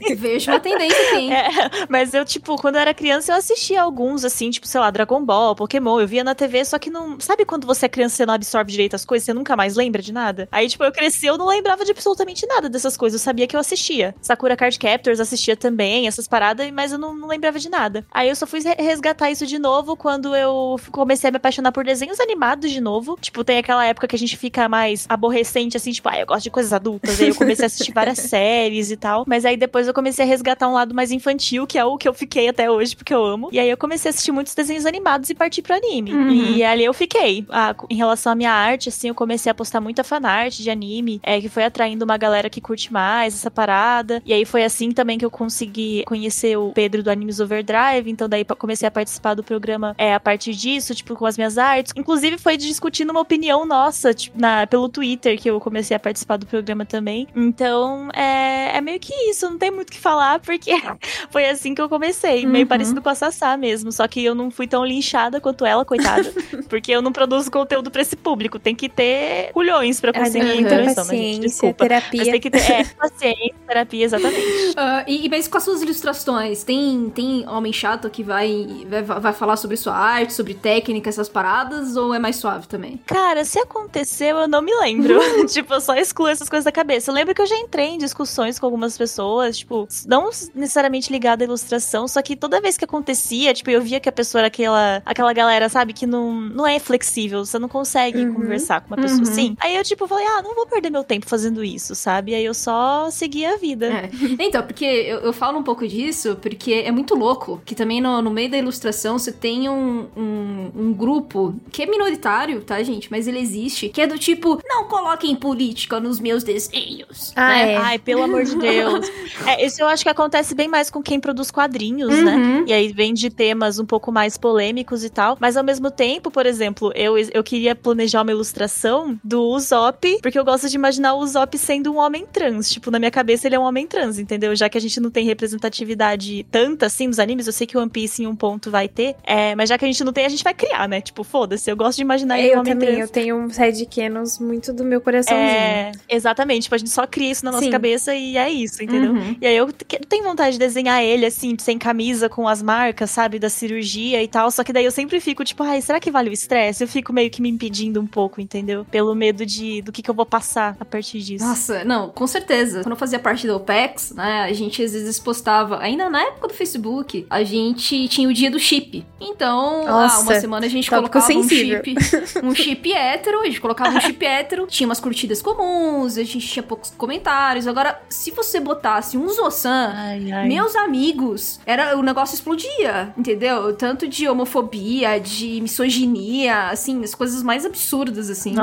aqui. Vejo uma tendência aqui. É, mas eu, tipo, quando eu era criança, eu assistia alguns, assim, tipo, sei lá, Dragon Ball, Pokémon, eu via na TV, só que não. Sabe quando você é criança você não absorve direito as coisas, você nunca mais lembra de nada? Aí, tipo, eu cresci, eu não lembrava de absolutamente nada dessas coisas. Eu sabia que eu assistia. Sakura Card Captors assistia também, essas paradas, mas eu não, não lembrava de nada. Aí eu só fui re- resgatar isso de novo quando eu comecei a me apaixonar por desenhos animados de novo. Tipo, tem aquela época que a gente fica mais aborrecente, assim, tipo, ah, eu gosto de coisas adultas. Aí eu comecei a assistir várias séries e tal. Mas aí depois eu comecei a resgatar um lado mais infantil, que é o que eu fiquei até hoje, porque eu amo. E aí eu comecei a assistir muitos desenhos animados e parti pro anime. Uhum. E ali eu fiquei. Ah, em relação à minha arte, assim, eu comecei a postar muita fanart de anime, é, que foi atraindo uma galera que curte mais essa parada. E aí foi assim também que eu consegui conhecer o Pedro do Animes Overdrive. Então daí comecei a participar do programa é, a partir disso, tipo, com as minhas artes. Inclusive foi discutindo uma opinião nossa, tipo, na, pelo Twitter que eu comecei a participar do programa também. Então, é, é meio que isso, não tem muito o que falar, porque foi assim que eu comecei, meio Uhum. parecido com a Sassá mesmo, só que eu não fui tão linchada quanto ela, coitada, porque eu não produzo conteúdo pra esse público, tem que ter culhões pra Ah, conseguir muita interação, né, gente? Desculpa. Mas terapia. tem que ter é, paciência, terapia, exatamente. E, e mas com as suas ilustrações, tem, tem homem chato que vai, vai, vai falar sobre sua arte, sobre técnica, essas paradas, ou é mais suave também? Cara, se aconteceu, eu não me lembro. tipo, eu só excluo essas coisas da cabeça. Eu lembro que eu já entrei em discussões com algumas pessoas, tipo, não necessariamente ligada à ilustração, só que toda vez que acontecia, tipo, eu via que a pessoa era aquela, aquela galera, sabe, que não, não é flexível, você não consegue Uhum. conversar com uma pessoa Uhum. assim. Aí eu, tipo, falei, ah, não vou perder meu tempo fazendo isso, sabe? Aí eu só segui a vida. É. Então, porque eu, eu falo um pouco disso, porque é muito louco que também no, no meio da ilustração você tem um, um, um grupo que é minoritário, tá, gente? Mas ele existe, que é do tipo, não coloquem política nos meus desenhos. Ah, né? é. Ai, pelo amor de Deus. É, isso eu acho que acontece bem mais com quem produz quadrinhos, né? Uhum. E aí vem de temas um pouco mais polêmicos e tal. Mas ao mesmo tempo, por exemplo, eu, eu queria planejar uma ilustração do Usopp, porque eu gosto de imaginar o Usopp sendo um homem trans. Tipo, na minha cabeça ele é um homem trans, entendeu? Já que a gente não tem representatividade tanta assim nos animes, eu sei que One Piece em um ponto vai ter. É, mas já que a gente não tem, a gente vai criar, né? Tipo, foda-se, eu gosto de imaginar ele um Eu homem também, trans. eu tenho um side canons muito do meu coraçãozinho. É, exatamente, tipo, a gente só cria isso na nossa Sim. cabeça e é isso, entendeu? Uhum. E aí eu te- tenho vontade de desenhar ele, assim, sem camisa, com as marcas, sabe, da cirurgia e tal. Só que daí eu sempre fico, tipo, ai, será que vale o estresse? Eu fico meio que me impedindo um pouco, entendeu? Pelo medo de do que, que eu vou passar a partir disso. Nossa, não, com certeza. Quando eu fazia parte da OPEX, né, a gente às vezes postava, ainda na época do Facebook, a gente tinha o dia do chip. Então, ah, Nossa, uma semana a gente colocava um chip, um chip hétero, a gente colocava um chip hétero, tinha umas curtidas comuns, a gente tinha poucos comentários. Agora, se você botasse um Zossan, Ai, ai. meus amigos, era o negócio explodia, entendeu? Tanto de homofobia, de misoginia, assim, as coisas mais absurdas, assim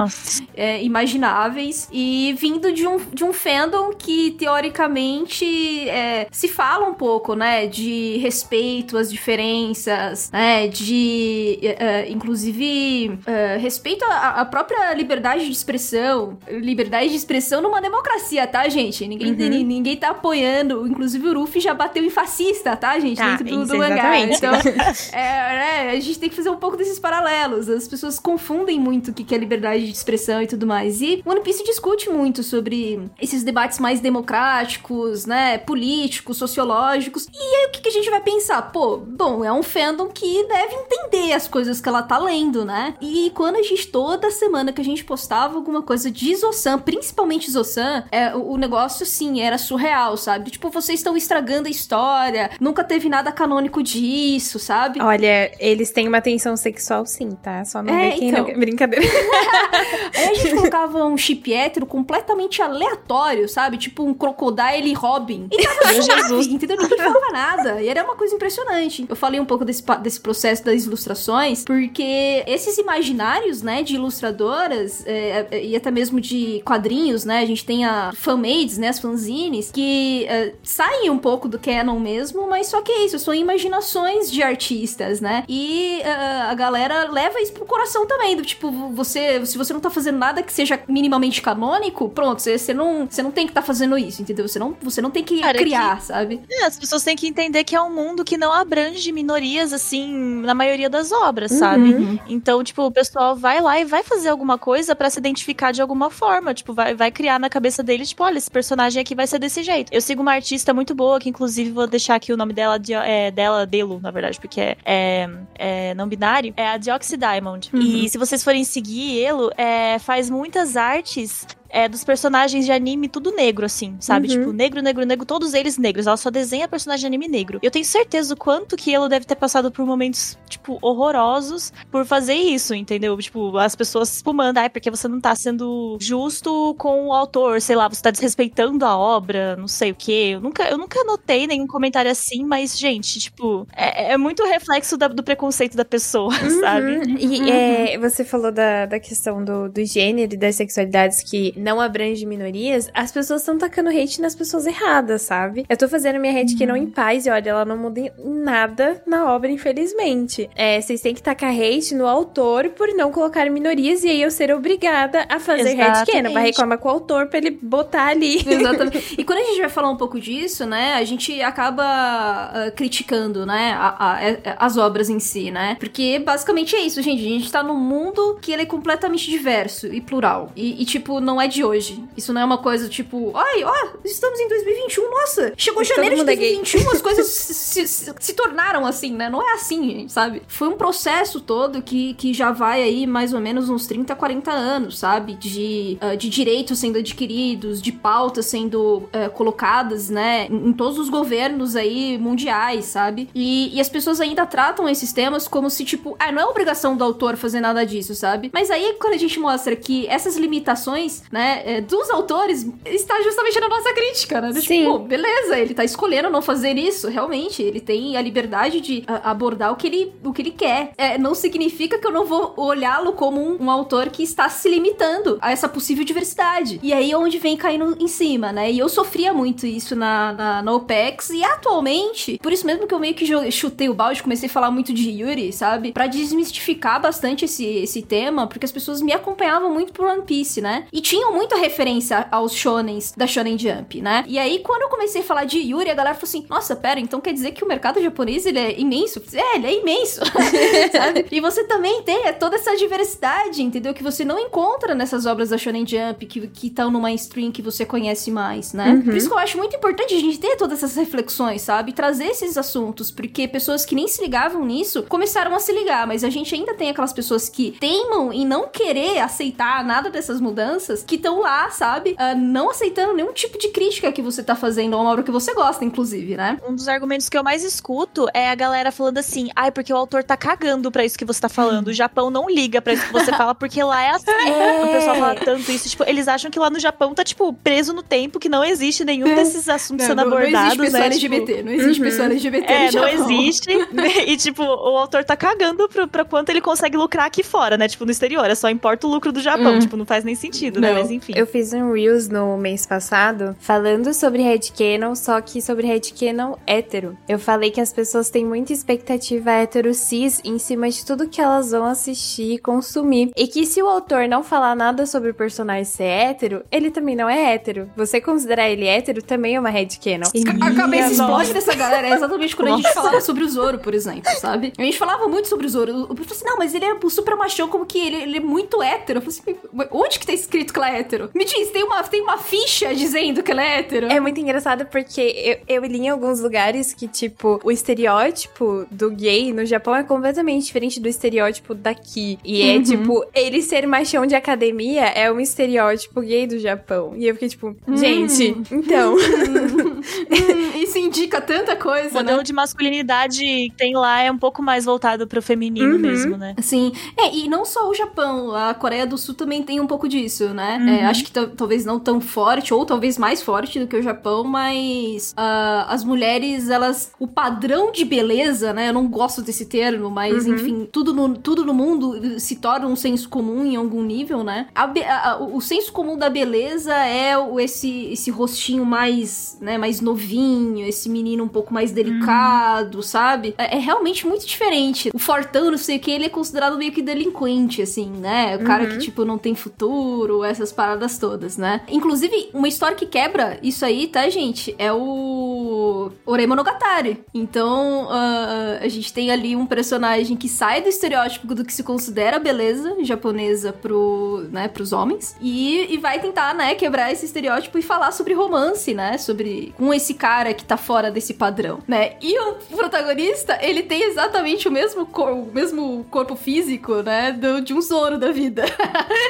é, imagináveis e vindo de um, de um fandom que teoricamente é, se fala um pouco, né, de respeito às diferenças, né, de é, é, inclusive é, respeito à, à própria liberdade de expressão, liberdade de expressão numa democracia, tá, gente? Ninguém, Uhum. ni- ninguém tá apoiando, inclusive o Ruffy já bateu em fascista, tá, gente? Tá, dentro do, do mangá. Então, é, né, a gente tem que fazer um pouco desses paralelos. As pessoas confundem muito o que é liberdade de expressão e tudo mais. E One Piece discute muito sobre esses debates mais democráticos, né? Políticos, sociológicos. E aí o que, a gente vai pensar? Pô, bom, é um fandom que deve entender as coisas que ela tá lendo, né? E quando a gente, toda semana que a gente postava alguma coisa de Zosan, principalmente Zosan, é, o negócio, sim, era surreal, sabe? Tipo, vocês estão estragando a história, nunca teve nada canônico disso, sabe? Olha, eles têm uma tensão sexual sim, tá? Só não É, vê quem então. não... Brincadeira. Aí a gente colocava um chip hétero completamente aleatório, sabe? Tipo um Crocodile Robin. E tava Meu Jesus. entendeu? Ninguém falava nada. E era uma coisa impressionante. Eu falei um pouco desse, desse processo das ilustrações, porque esses imaginários, né, de ilustradoras, é, é, e até mesmo de quadrinhos, né? A gente tem a fanmades, né? As fanzines, que é, saem um pouco do canon mesmo, mas só que é isso, são imaginações de artistas, né? E é, a galera leva isso pro coração também, do tipo, você, se você não tá fazendo nada que seja minimamente canônico, pronto, você, você não, você não tem que estar tá fazendo isso, entendeu? Você não, você não tem que Cara, criar, que, sabe? É, as pessoas têm que entender que é um mundo que não abrange minorias, assim, na maioria das obras, uhum. sabe? Então, tipo, o pessoal vai lá e vai fazer alguma coisa para se identificar de alguma forma, tipo, vai, vai criar na cabeça deles, tipo, olha, esse personagem aqui vai ser desse jeito. Eu sigo uma artista muito boa, que inclusive vou deixar aqui o nome dela, de, é, dela, Delo, na verdade, porque é, é, é não binário, é a Dioxy Diamond. Uhum. E se vocês forem seguir Elo, é, faz muitas artes é, dos personagens de anime tudo negro, assim, sabe? Uhum. Tipo, negro, negro, negro, todos eles negros. Ela só desenha personagem de anime negro. Eu tenho certeza o quanto que ela deve ter passado por momentos, tipo, horrorosos por fazer isso, entendeu? Tipo, as pessoas espumando, ai, porque você não tá sendo justo com o autor, sei lá, você tá desrespeitando a obra, não sei o quê. Eu nunca, eu nunca notei nenhum comentário assim, mas, gente, tipo, é, é muito reflexo da, do preconceito da pessoa, uhum. sabe? E uhum. é, você falou da, da questão do, do gênero e das sexualidades que não abrange minorias, as pessoas estão tacando hate nas pessoas erradas, sabe? Eu tô fazendo minha que uhum. em paz e olha, ela não muda nada na obra, infelizmente. É, vocês têm que tacar hate no autor por não colocar minorias e aí eu ser obrigada a fazer headcanon. Vai reclamar com o autor pra ele botar ali. Exatamente. E quando a gente vai falar um pouco disso, né, a gente acaba uh, criticando, né, a, a, a, as obras em si, né? Porque basicamente é isso, gente. A gente tá num mundo que ele é completamente diverso e plural. E, e tipo, não é de hoje. Isso não é uma coisa tipo, ai, ó, estamos em 2021, nossa, chegou Todo janeiro de 2021, é as coisas se, se, se, tornaram assim, né? Não é assim, sabe? Foi um processo todo que, que já vai aí mais ou menos uns 30, 40 anos, sabe? De, uh, de direitos sendo adquiridos, de pautas sendo uh, colocadas, né? Em, em, todos os governos aí mundiais, sabe? E, e as pessoas ainda tratam esses temas como se, tipo, ah, não é obrigação do autor fazer nada disso, sabe? Mas aí quando a gente mostra que essas limitações, né? Né, é, dos autores está justamente na nossa crítica, né? Sim. Tipo, beleza, ele tá escolhendo não fazer isso, realmente. Ele tem a liberdade de a, abordar o que ele, o que ele quer. É, não significa que eu não vou olhá-lo como um, um, autor que está se limitando a essa possível diversidade. E aí é onde vem caindo em cima, né? E eu sofria muito isso na, na, na OPEX e atualmente, por isso mesmo que eu meio que chutei o balde, comecei a falar muito de Yuri, sabe? Pra desmistificar bastante esse, esse tema, porque as pessoas me acompanhavam muito por One Piece, né? E tinham muita referência aos shonens da Shonen Jump, né? E aí, quando eu comecei a falar de Yuri, a galera falou assim: nossa, pera, então quer dizer que o mercado japonês ele é imenso? É, ele é imenso, sabe? E você também tem é, toda essa diversidade, entendeu? Que você não encontra nessas obras da Shonen Jump que estão no mainstream que você conhece mais, né? Uhum. Por isso que eu acho muito importante a gente ter todas essas reflexões, sabe? Trazer esses assuntos, porque pessoas que nem se ligavam nisso começaram a se ligar, mas a gente ainda tem aquelas pessoas que teimam em não querer aceitar nada dessas mudanças que estão lá, sabe? Uh, não aceitando nenhum tipo de crítica que você tá fazendo a uma obra que você gosta, inclusive, né? Um dos argumentos que eu mais escuto é a galera falando assim: ai, porque o autor tá cagando pra isso que você tá falando. O Japão não liga pra isso que você fala, porque lá é assim. É. O pessoal fala tanto isso. Tipo, eles acham que lá no Japão tá, tipo, preso no tempo, que não existe nenhum desses assuntos não, sendo não, abordados. Não existe pessoa né? LGBT, tipo, não existe uhum. pessoa LGBT. É, não existe. e, tipo, o autor tá cagando pra, pra quanto ele consegue lucrar aqui fora, né? Tipo, no exterior. É só importa o lucro do Japão. Hum. Tipo, não faz nem sentido, né? Mas enfim. Eu fiz um Reels no mês passado falando sobre headcanon, só que sobre headcanon hétero. Eu falei que as pessoas têm muita expectativa hétero cis em cima de tudo que elas vão assistir e consumir. E que se o autor não falar nada sobre o personagem ser hétero, ele também não é hétero. Você considerar ele hétero também é uma headcanon. A cabeça explode dessa galera. É exatamente quando Nossa. a gente falava sobre o Zoro, por exemplo, sabe? A gente falava muito sobre o Zoro. Eu falei assim, não, mas ele é super machão, como que ele, ele é muito hétero. Eu falei assim, onde que tá escrito que ela é hétero? Me diz, tem uma, tem uma ficha dizendo que ela é hétero. É muito engraçado porque eu, eu li em alguns lugares que, tipo, o estereótipo do gay no Japão é completamente diferente do estereótipo daqui. E é, uhum. tipo, ele ser machão de academia é um estereótipo gay do Japão. E eu fiquei, tipo, hum. gente, então. hum, isso indica tanta coisa. O modelo né? de masculinidade que tem lá é um pouco mais voltado pro feminino uhum. mesmo, né? Sim. É, e não só o Japão, a Coreia do Sul também tem um pouco disso, né? Uhum. É, acho que talvez não tão forte, ou talvez mais forte do que o Japão, mas uh, as mulheres, elas. O padrão de beleza, né? Eu não gosto desse termo, mas uhum. enfim, tudo no, tudo no mundo se torna um senso comum em algum nível, né? A, a, o senso comum da beleza é esse, esse rostinho mais, né, mais mais novinho, esse menino um pouco mais delicado, sabe? É, é realmente muito diferente. O fortão, não sei o que, ele é considerado meio que delinquente, assim, né? O cara que, tipo, não tem futuro, essas paradas todas, né? Inclusive, uma história que quebra isso aí, tá, gente? É o Ore Monogatari. Então, uh, a gente tem ali um personagem que sai do estereótipo do que se considera beleza japonesa pro, né, pros homens e, e vai tentar, né, quebrar esse estereótipo e falar sobre romance, né? Sobre com esse cara que tá fora desse padrão, né? E o protagonista, ele tem exatamente o mesmo, cor, o mesmo corpo físico, né? Do, de um Zoro da vida.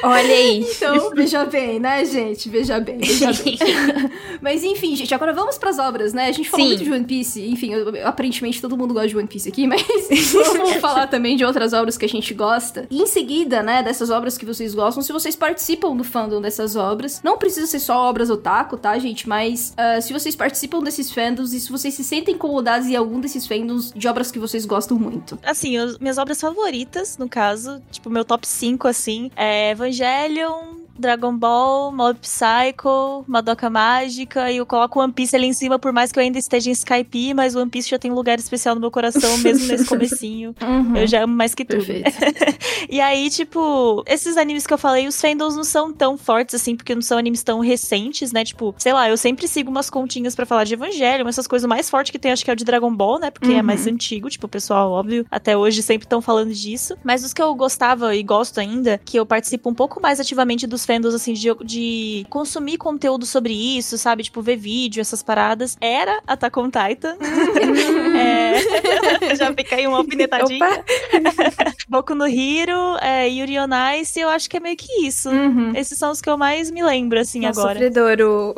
Olha aí. então, veja bem, né, gente? Veja bem, veja bem. Mas enfim, gente, agora vamos pras obras, né? A gente falou Sim. muito de One Piece, enfim, eu, aparentemente todo mundo gosta de One Piece aqui, mas vamos falar também de outras obras que a gente gosta. E em seguida, né, dessas obras que vocês gostam, se vocês participam do fandom dessas obras, não precisa ser só obras otaku, tá, gente? Mas uh, se vocês participam desses fandoms e se vocês se sentem incomodados em algum desses fandoms de obras que vocês gostam muito. Assim, os, minhas obras favoritas, no caso, tipo, meu top 5, assim, é Evangelion, Dragon Ball, Mob Psycho, Madoka Mágica, e eu coloco One Piece ali em cima, por mais que eu ainda esteja em Skype, mas One Piece já tem um lugar especial no meu coração, mesmo nesse comecinho. Uhum. Eu já amo mais que tudo. e aí, tipo, esses animes que eu falei, os fandoms não são tão fortes assim, porque não são animes tão recentes, né? Tipo, sei lá, eu sempre sigo umas continhas para falar de Evangelho, essas coisas mais fortes que tem, acho que é o de Dragon Ball, né? Porque uhum. é mais uhum. antigo, tipo, o pessoal, óbvio, até hoje sempre estão falando disso. Mas os que eu gostava e gosto ainda, que eu participo um pouco mais ativamente dos fandoms, assim, de, de consumir conteúdo sobre isso, sabe? Tipo, ver vídeo, essas paradas. Era Attack on Titan. é... Já fica aí uma alfinetadinha. Boku no Hiro, é, Yuri on Ice, eu acho que é meio que isso. Uhum. Esses são os que eu mais me lembro, assim, Nossa, agora. Sofredor, o,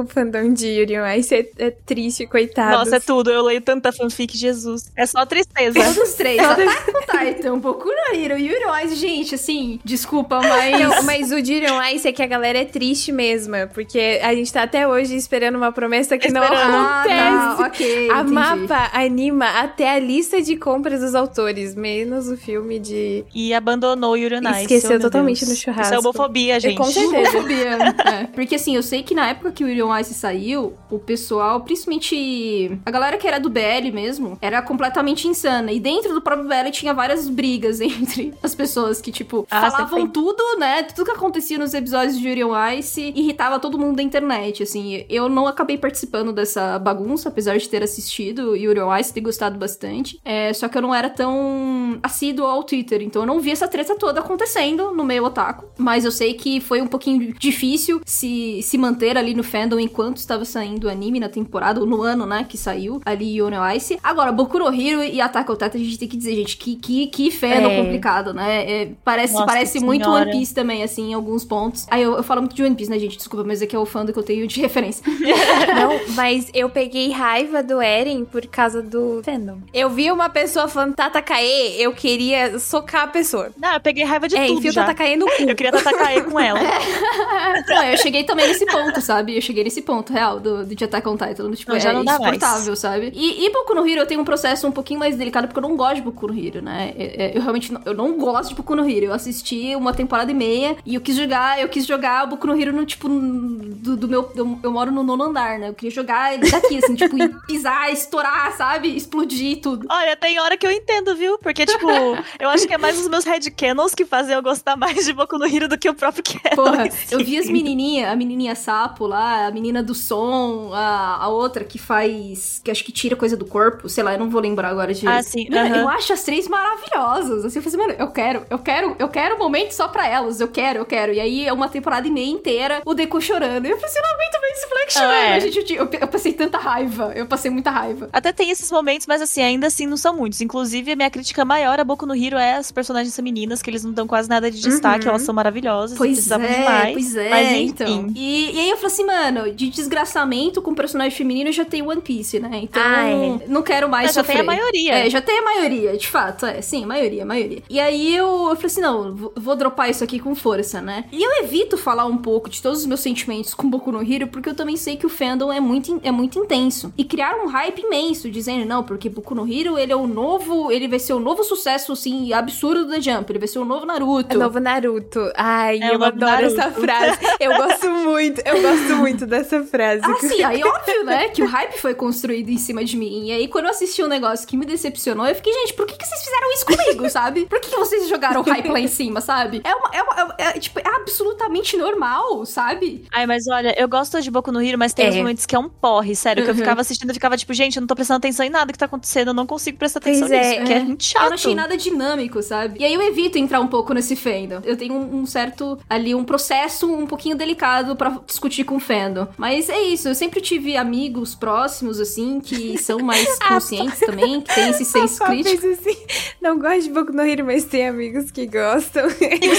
o fandom de Yuri on Ice é, é triste, coitado. Nossa, é tudo. Eu leio tanta fanfic, Jesus. É só tristeza. Todos os três. Attack on Titan, Boku no Hiro, Yuri on Ice, gente, assim, desculpa, mas... Não, mas o Yuri on Ice é que a galera é triste mesmo, porque a gente tá até hoje esperando uma promessa que esperando. não acontece. Ah, tá. okay, a entendi. mapa anima até a lista de compras dos autores, menos o filme de... E abandonou Yuri on Ice. Esqueceu oh, totalmente Deus. no churrasco. Isso é homofobia, gente. com certeza. homofobia. é. Porque assim, eu sei que na época que o Yuri on Ice saiu, o pessoal, principalmente a galera que era do BL mesmo, era completamente insana. E dentro do próprio BL tinha várias brigas entre as pessoas que, tipo, ah, falavam tudo, né? Tudo que acontecia nos episódios de Yuri on Ice irritava todo mundo da internet, assim. Eu não acabei participando dessa bagunça, apesar de ter assistido Yuri on Ice, ter gostado bastante. É, só que eu não era tão assíduo ao Twitter, então eu não vi essa treta toda acontecendo no meio otaku. Mas eu sei que foi um pouquinho difícil se, se manter ali no fandom enquanto estava saindo o anime na temporada, ou no ano, né, que saiu ali Yuri on Ice. Agora, Boku no Hero e Attack on Titan, a gente tem que dizer, gente, que, que, que fandom é. complicado, né? É, parece Nossa, parece muito One Piece também, assim, em alguns pontos. Aí eu, eu, falo muito de One Piece, né, gente? Desculpa, mas aqui é o fã que eu tenho de referência. Não, mas eu peguei raiva do Eren por causa do fandom. Eu vi uma pessoa falando Tatakae, eu queria socar a pessoa. Não, eu peguei raiva de é, tudo. Enfio já. Tatakae no cu. Eu queria Tatakae com ela. não, eu cheguei também nesse ponto, sabe? Eu cheguei nesse ponto real do, do de Attack on Titan. Tipo, não, já é não dá insuportável, mais. sabe? E, e Boku no Hero eu tenho um processo um pouquinho mais delicado porque eu não gosto de Boku no Hero, né? Eu, é, é, eu realmente não, eu não gosto de Boku no Hero. Eu assisti uma temporada e meia e eu quis jogar, eu quis jogar Boku no Hero no, tipo, do, do meu. Eu, eu, moro no nono andar, né? Eu queria jogar daqui, assim, tipo, pisar, estourar, sabe? Explodir tudo. Olha, tem hora que eu entendo, viu? Porque, tipo, eu acho que é mais os meus headcanons que fazem eu gostar mais de Boku no Hero do que o próprio Canon. Porra, eu vi as menininhas, a menininha sapo lá, a menina do som, a, a outra que faz. que acho que tira coisa do corpo, sei lá, eu não vou lembrar agora de. Ah, sim. Mano, Eu acho as três maravilhosas. Assim, eu falei assim, mano, eu quero, eu quero, eu quero um momento só pra elas, eu quero, eu quero. E aí é uma temporada e meia inteira o Deku chorando. E eu falei assim, não aguento ver esse moleque chorando. É. Gente, eu, eu, passei tanta raiva. Eu passei muita raiva. Até tem esses momentos, mas assim, ainda assim não são muitos. Inclusive, a minha crítica maior a Boku no Hero é as personagens femininas, que eles não dão quase nada de destaque, uhum. elas são maravilhosas. Pois é, demais. Pois é, mas, então. E, e aí eu falei assim, mano, de desgraçamento com personagem feminino já tem One Piece, né? Então, ah, é. não quero mais mas sofrer. Já tem a maioria. É, já tem a maioria, de fato, é. Sim, maioria, maioria. E aí eu, eu falei assim, não, vou dropar isso aqui com força, né? E eu evito falar um pouco de todos os meus sentimentos com Boku no Hero, porque eu também sei que o fandom é muito, é muito intenso. E criar um hype imenso, dizendo, não, porque Boku no Hero, ele é o novo, ele vai ser o novo sucesso, assim, absurdo da Jump, ele vai ser o novo Naruto. É novo Naruto. Ai, é eu adoro Naruto. essa frase. Eu gosto muito, eu gosto muito dessa frase. Ah, sim, aí óbvio, né, que o hype foi construído em cima de mim. E aí, quando eu assisti um negócio que me decepcionou, eu fiquei, gente, por que, que vocês fizeram isso comigo, sabe? Por que, que vocês jogaram o hype lá em cima, sabe? É uma, é, uma, é, é, tipo, é absolutamente normal, sabe? Ai, mas olha, eu gosto de Boku no Hero, mas tem é. uns momentos que é um porre, sério, uhum. que eu uhum. ficava assistindo e ficava tipo, gente, eu não tô prestando atenção em nada que tá acontecendo, eu não consigo prestar atenção pois nisso, é, que é muito chato. Eu não achei nada dinâmico, sabe? E aí eu evito entrar um pouco nesse fandom. Eu tenho um, certo, ali, um processo um pouquinho delicado para discutir com o fandom. Mas é isso, eu sempre tive amigos próximos, assim, que são mais conscientes também, que tem esse senso crítico. Assim, não gosto de Boku no Hero, mas tem amigos que gostam. Tem, né?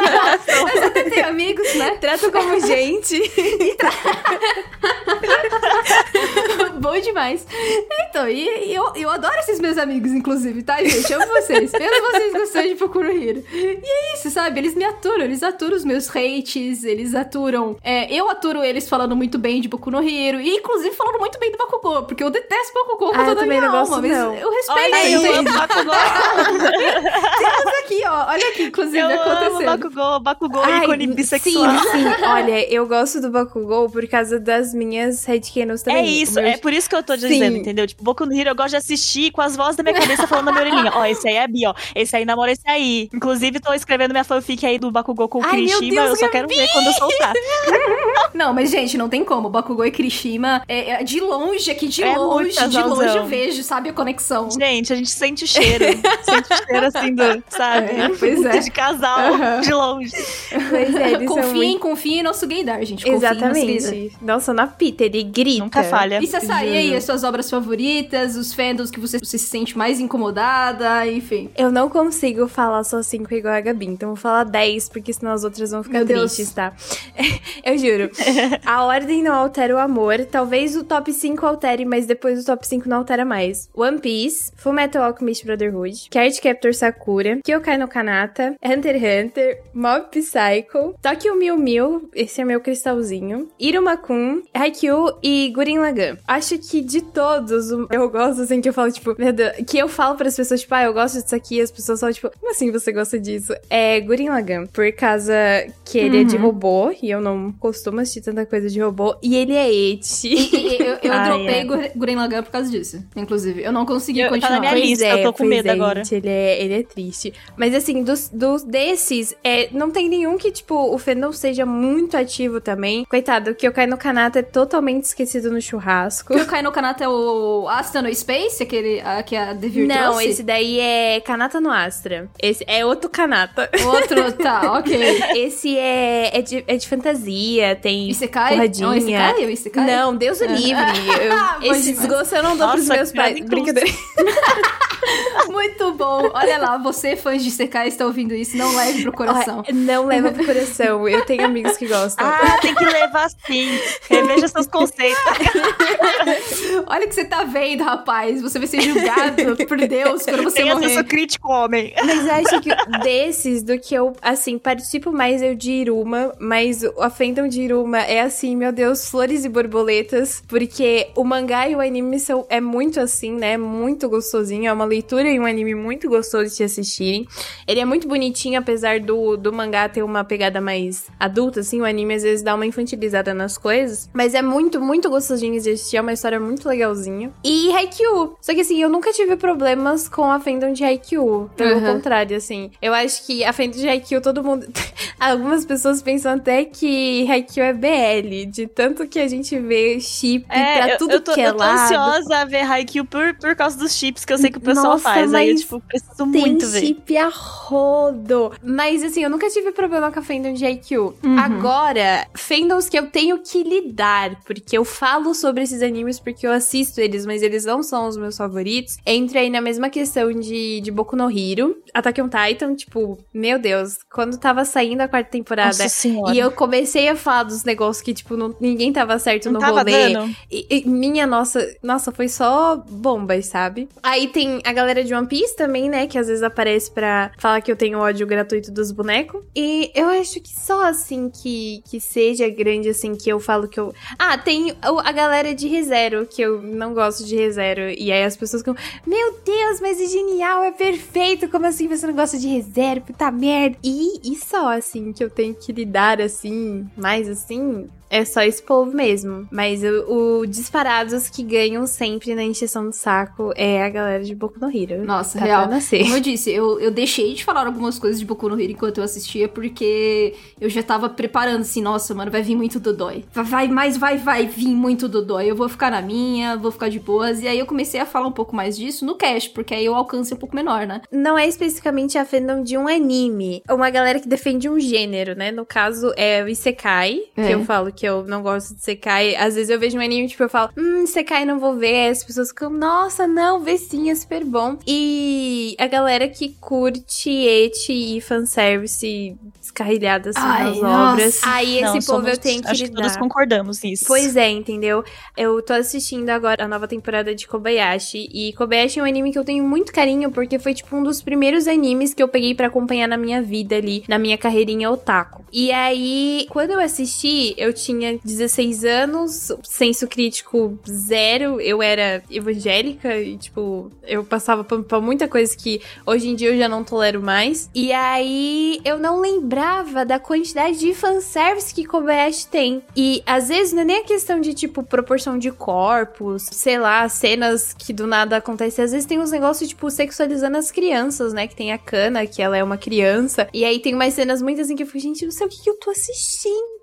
mas até tem amigos, né? Trato como gente. Tra... Bom demais. Então, e, e, eu, eu adoro esses meus amigos, inclusive, tá, gente? Amo vocês. Mesmo vocês gostando de no Hero. E é isso, sabe? Eles me aturam, eles aturam os meus hates, eles aturam... É, eu aturo eles falando muito bem de Boku no Hero, e inclusive falando muito bem do Bakugou, porque eu detesto Bakugou com ah, toda a minha alma, gosto, mas não. eu respeito. Olha, eu amo Bakugou. Temos aqui, ó, olha aqui, inclusive, eu acontecendo. Bakugou, Bakugou Ai, ícone bissexual. Sim, sim. Olha, eu gosto do Bakugou por causa das minhas headcanons também. É isso, é por isso que eu tô dizendo, sim. entendeu? Tipo, Boku no Hero eu gosto de assistir com as vozes da minha cabeça falando na minha orelhinha. Ó, esse aí é Bi, ó. Esse aí namora esse aí. Inclusive, tô escrevendo minha fanfic aí do Bakugou com o Ai, Kirishima. eu só quero ver quando eu soltar. não, mas, gente, não tem como. Bakugou e Kirishima, é, é de longe, aqui de é longe, de longe eu vejo, sabe, a conexão. Gente, a gente sente o cheiro. sente o cheiro, assim, do, sabe? É, pois é. De casal, uhum. de longe. Pois é, confiem, muito... confiem em nosso gaydar, gente. Exatamente. Nossa, na pita, ele grita. Nunca falha. E se sair aí as suas obras favoritas, os fandoms que você, você se sente mais incomodada, enfim. Eu não consigo falar só cinco igual a Gabi, então vou falar 10, porque senão as outras vão ficar Meu tristes, Deus. tá? Eu juro. a ordem não altera o amor, talvez o top 5 altere, mas depois o top 5 não altera mais. One Piece, Fullmetal Alchemist Brotherhood, Card Captor Sakura, Kyokai no Kanata, Hunter x Hunter, Mob Psycho, Tokyo Mew Mew, esse é meu cristalzinho, Irumakun, Haikyuu e Gurin Lagann. Acho que de todos, eu gosto assim que eu falo, tipo, meu Deus, que eu falo para as pessoas, tipo, ah, eu gosto disso aqui, e as pessoas falam, tipo, como assim você gosta disso? É Gurin Lagann, por causa que ele uhum. é de uhum. robô, e eu não costumo assistir tanta coisa de robô, e ele é eti. E, e, eu, eu ah, dropei é. Gurin Lagann por causa disso, inclusive. Eu não consegui eu, continuar. Tá na minha lista, é, eu tô com medo é, agora. Gente, ele, é, ele é triste. Mas assim, dos, dos desses, é, não tem nenhum que, tipo, o fandom seja muito ativo também. Coitado, o Kyokai no Kanata é totalmente esquecido no churrasco. O Kyokai no Kanata é o Astra no Space, aquele a, que a Devir Não, trouxe? esse daí é Kanata no Astra. Esse é outro Kanata. Outro, tá, ok. Esse é, é, de, é de fantasia, tem Isekai? porradinha. Não, Isekai? Isekai? Não, Deus o é. livre. Eu, esse desgosto eu não dou Nossa, pros meus pais. Brincadeira. Muito bom. Olha lá, você, fãs de Sekai, está ouvindo isso. Não leve pro coração. não leva pro coração. Eu tenho amigos que gostam. Ah, tem que levar sim. Reveja seus conceitos. Olha o que você tá vendo, rapaz. Você vai ser julgado por Deus quando você tem morrer. Tem crítico, homem. Mas acho que desses, do que eu, assim, participo mais eu de Iruma, mas a fandom de Iruma é assim, meu Deus, flores e borboletas, porque o mangá e o anime são, é muito assim, né? Muito gostosinho. É uma leitura e um anime muito gostoso de assistirem. Ele é muito bonitinho, apesar do, do mangá ter uma pegada mais adulta, assim. O anime às vezes dá uma infantilizada nas coisas. Mas é muito, muito gostosinho de assistir. É uma história muito legalzinha. E Haikyuu. Só que assim, eu nunca tive problemas com a fandom de Haikyuu. Pelo uhum. contrário, assim. Eu acho que a fandom de Haikyuu, todo mundo. Algumas pessoas pensam até que Haikyuu é BL. De tanto que a gente vê chip é, pra tudo eu, eu tô, que é eu tô lado. ansiosa a ver Haikyuu por, por causa dos chips que eu sei que o pessoal Nossa, faz. Aí eu, tipo, preciso muito ver. chip a rodo. Mas, assim, eu nunca tive problema com a fandom de IQ. Uhum. Agora, fandoms que eu tenho que lidar, porque eu falo sobre esses animes porque eu assisto eles, mas eles não são os meus favoritos. Entra aí na mesma questão de, de Boku no Hero. Attack on Titan, tipo, meu Deus, quando tava saindo a quarta temporada e eu comecei a falar dos negócios que, tipo, não, ninguém tava certo não no rolê. E, e, minha nossa, nossa, foi só bombas, sabe? Aí tem a galera de One Piece também, né? Que às vezes aparece pra falar que eu tenho ódio gratuito dos bonecos. E eu acho que só assim que, que seja grande, assim, que eu falo que eu. Ah, tem a galera de ReZero, que eu não gosto de ReZero. E aí as pessoas ficam, meu Deus, mas é genial, é perfeito. Como assim você não gosta de ReZero? Puta merda. E, e só, assim, que eu tenho que lidar, assim, mais assim, é só esse povo mesmo. Mas o, o disparados que ganham sempre na encheção de saco é a galera de Boku no Hero. Nossa, tá real. Como eu disse, eu, eu deixei de falar algumas coisas de Boku no Hero enquanto eu assistia, porque eu já tava preparando assim, nossa, mano, vai vir muito Dodói. Vai, mais vai, vai vir muito Dodói. Eu vou ficar na minha, vou ficar de boas. E aí eu comecei a falar um pouco mais disso no cast, porque aí o alcance é um pouco menor, né? Não é especificamente a fandom de um anime. É uma galera que defende um gênero, né? No caso, é o Isekai, é. que eu falo que eu não gosto de Sekai. Às vezes eu vejo um anime, tipo, eu falo, hum, Sekai não vou ver. Aí as pessoas ficam, nossa, não, vê sim, é super bom. E a galera que curte eti e fanservice descarrilhada assim, nas obras. Aí esse não, povo somos, eu tenho que acho lidar. Que todos concordamos nisso. Pois é, entendeu? Eu tô assistindo agora a nova temporada de Kobayashi. E Kobayashi é um anime que eu tenho muito carinho, porque foi, tipo, um dos primeiros animes que eu peguei para acompanhar na minha vida ali, na minha carreirinha otaku. E aí, quando eu assisti, eu tinha 16 anos, senso crítico zero, eu era evangélica e, tipo, eu passava por, muita coisa que hoje em dia eu já não tolero mais. E aí eu não lembrava da quantidade de fanservice que Kobayashi tem. E às vezes não é nem a questão de, tipo, proporção de corpos, sei lá, cenas que do nada acontecem. Às vezes tem uns negócios, tipo, sexualizando as crianças, né? Que tem a Kana, que ela é uma criança. E aí tem umas cenas muito assim que eu fico, gente, não sei o que, que eu tô assistindo.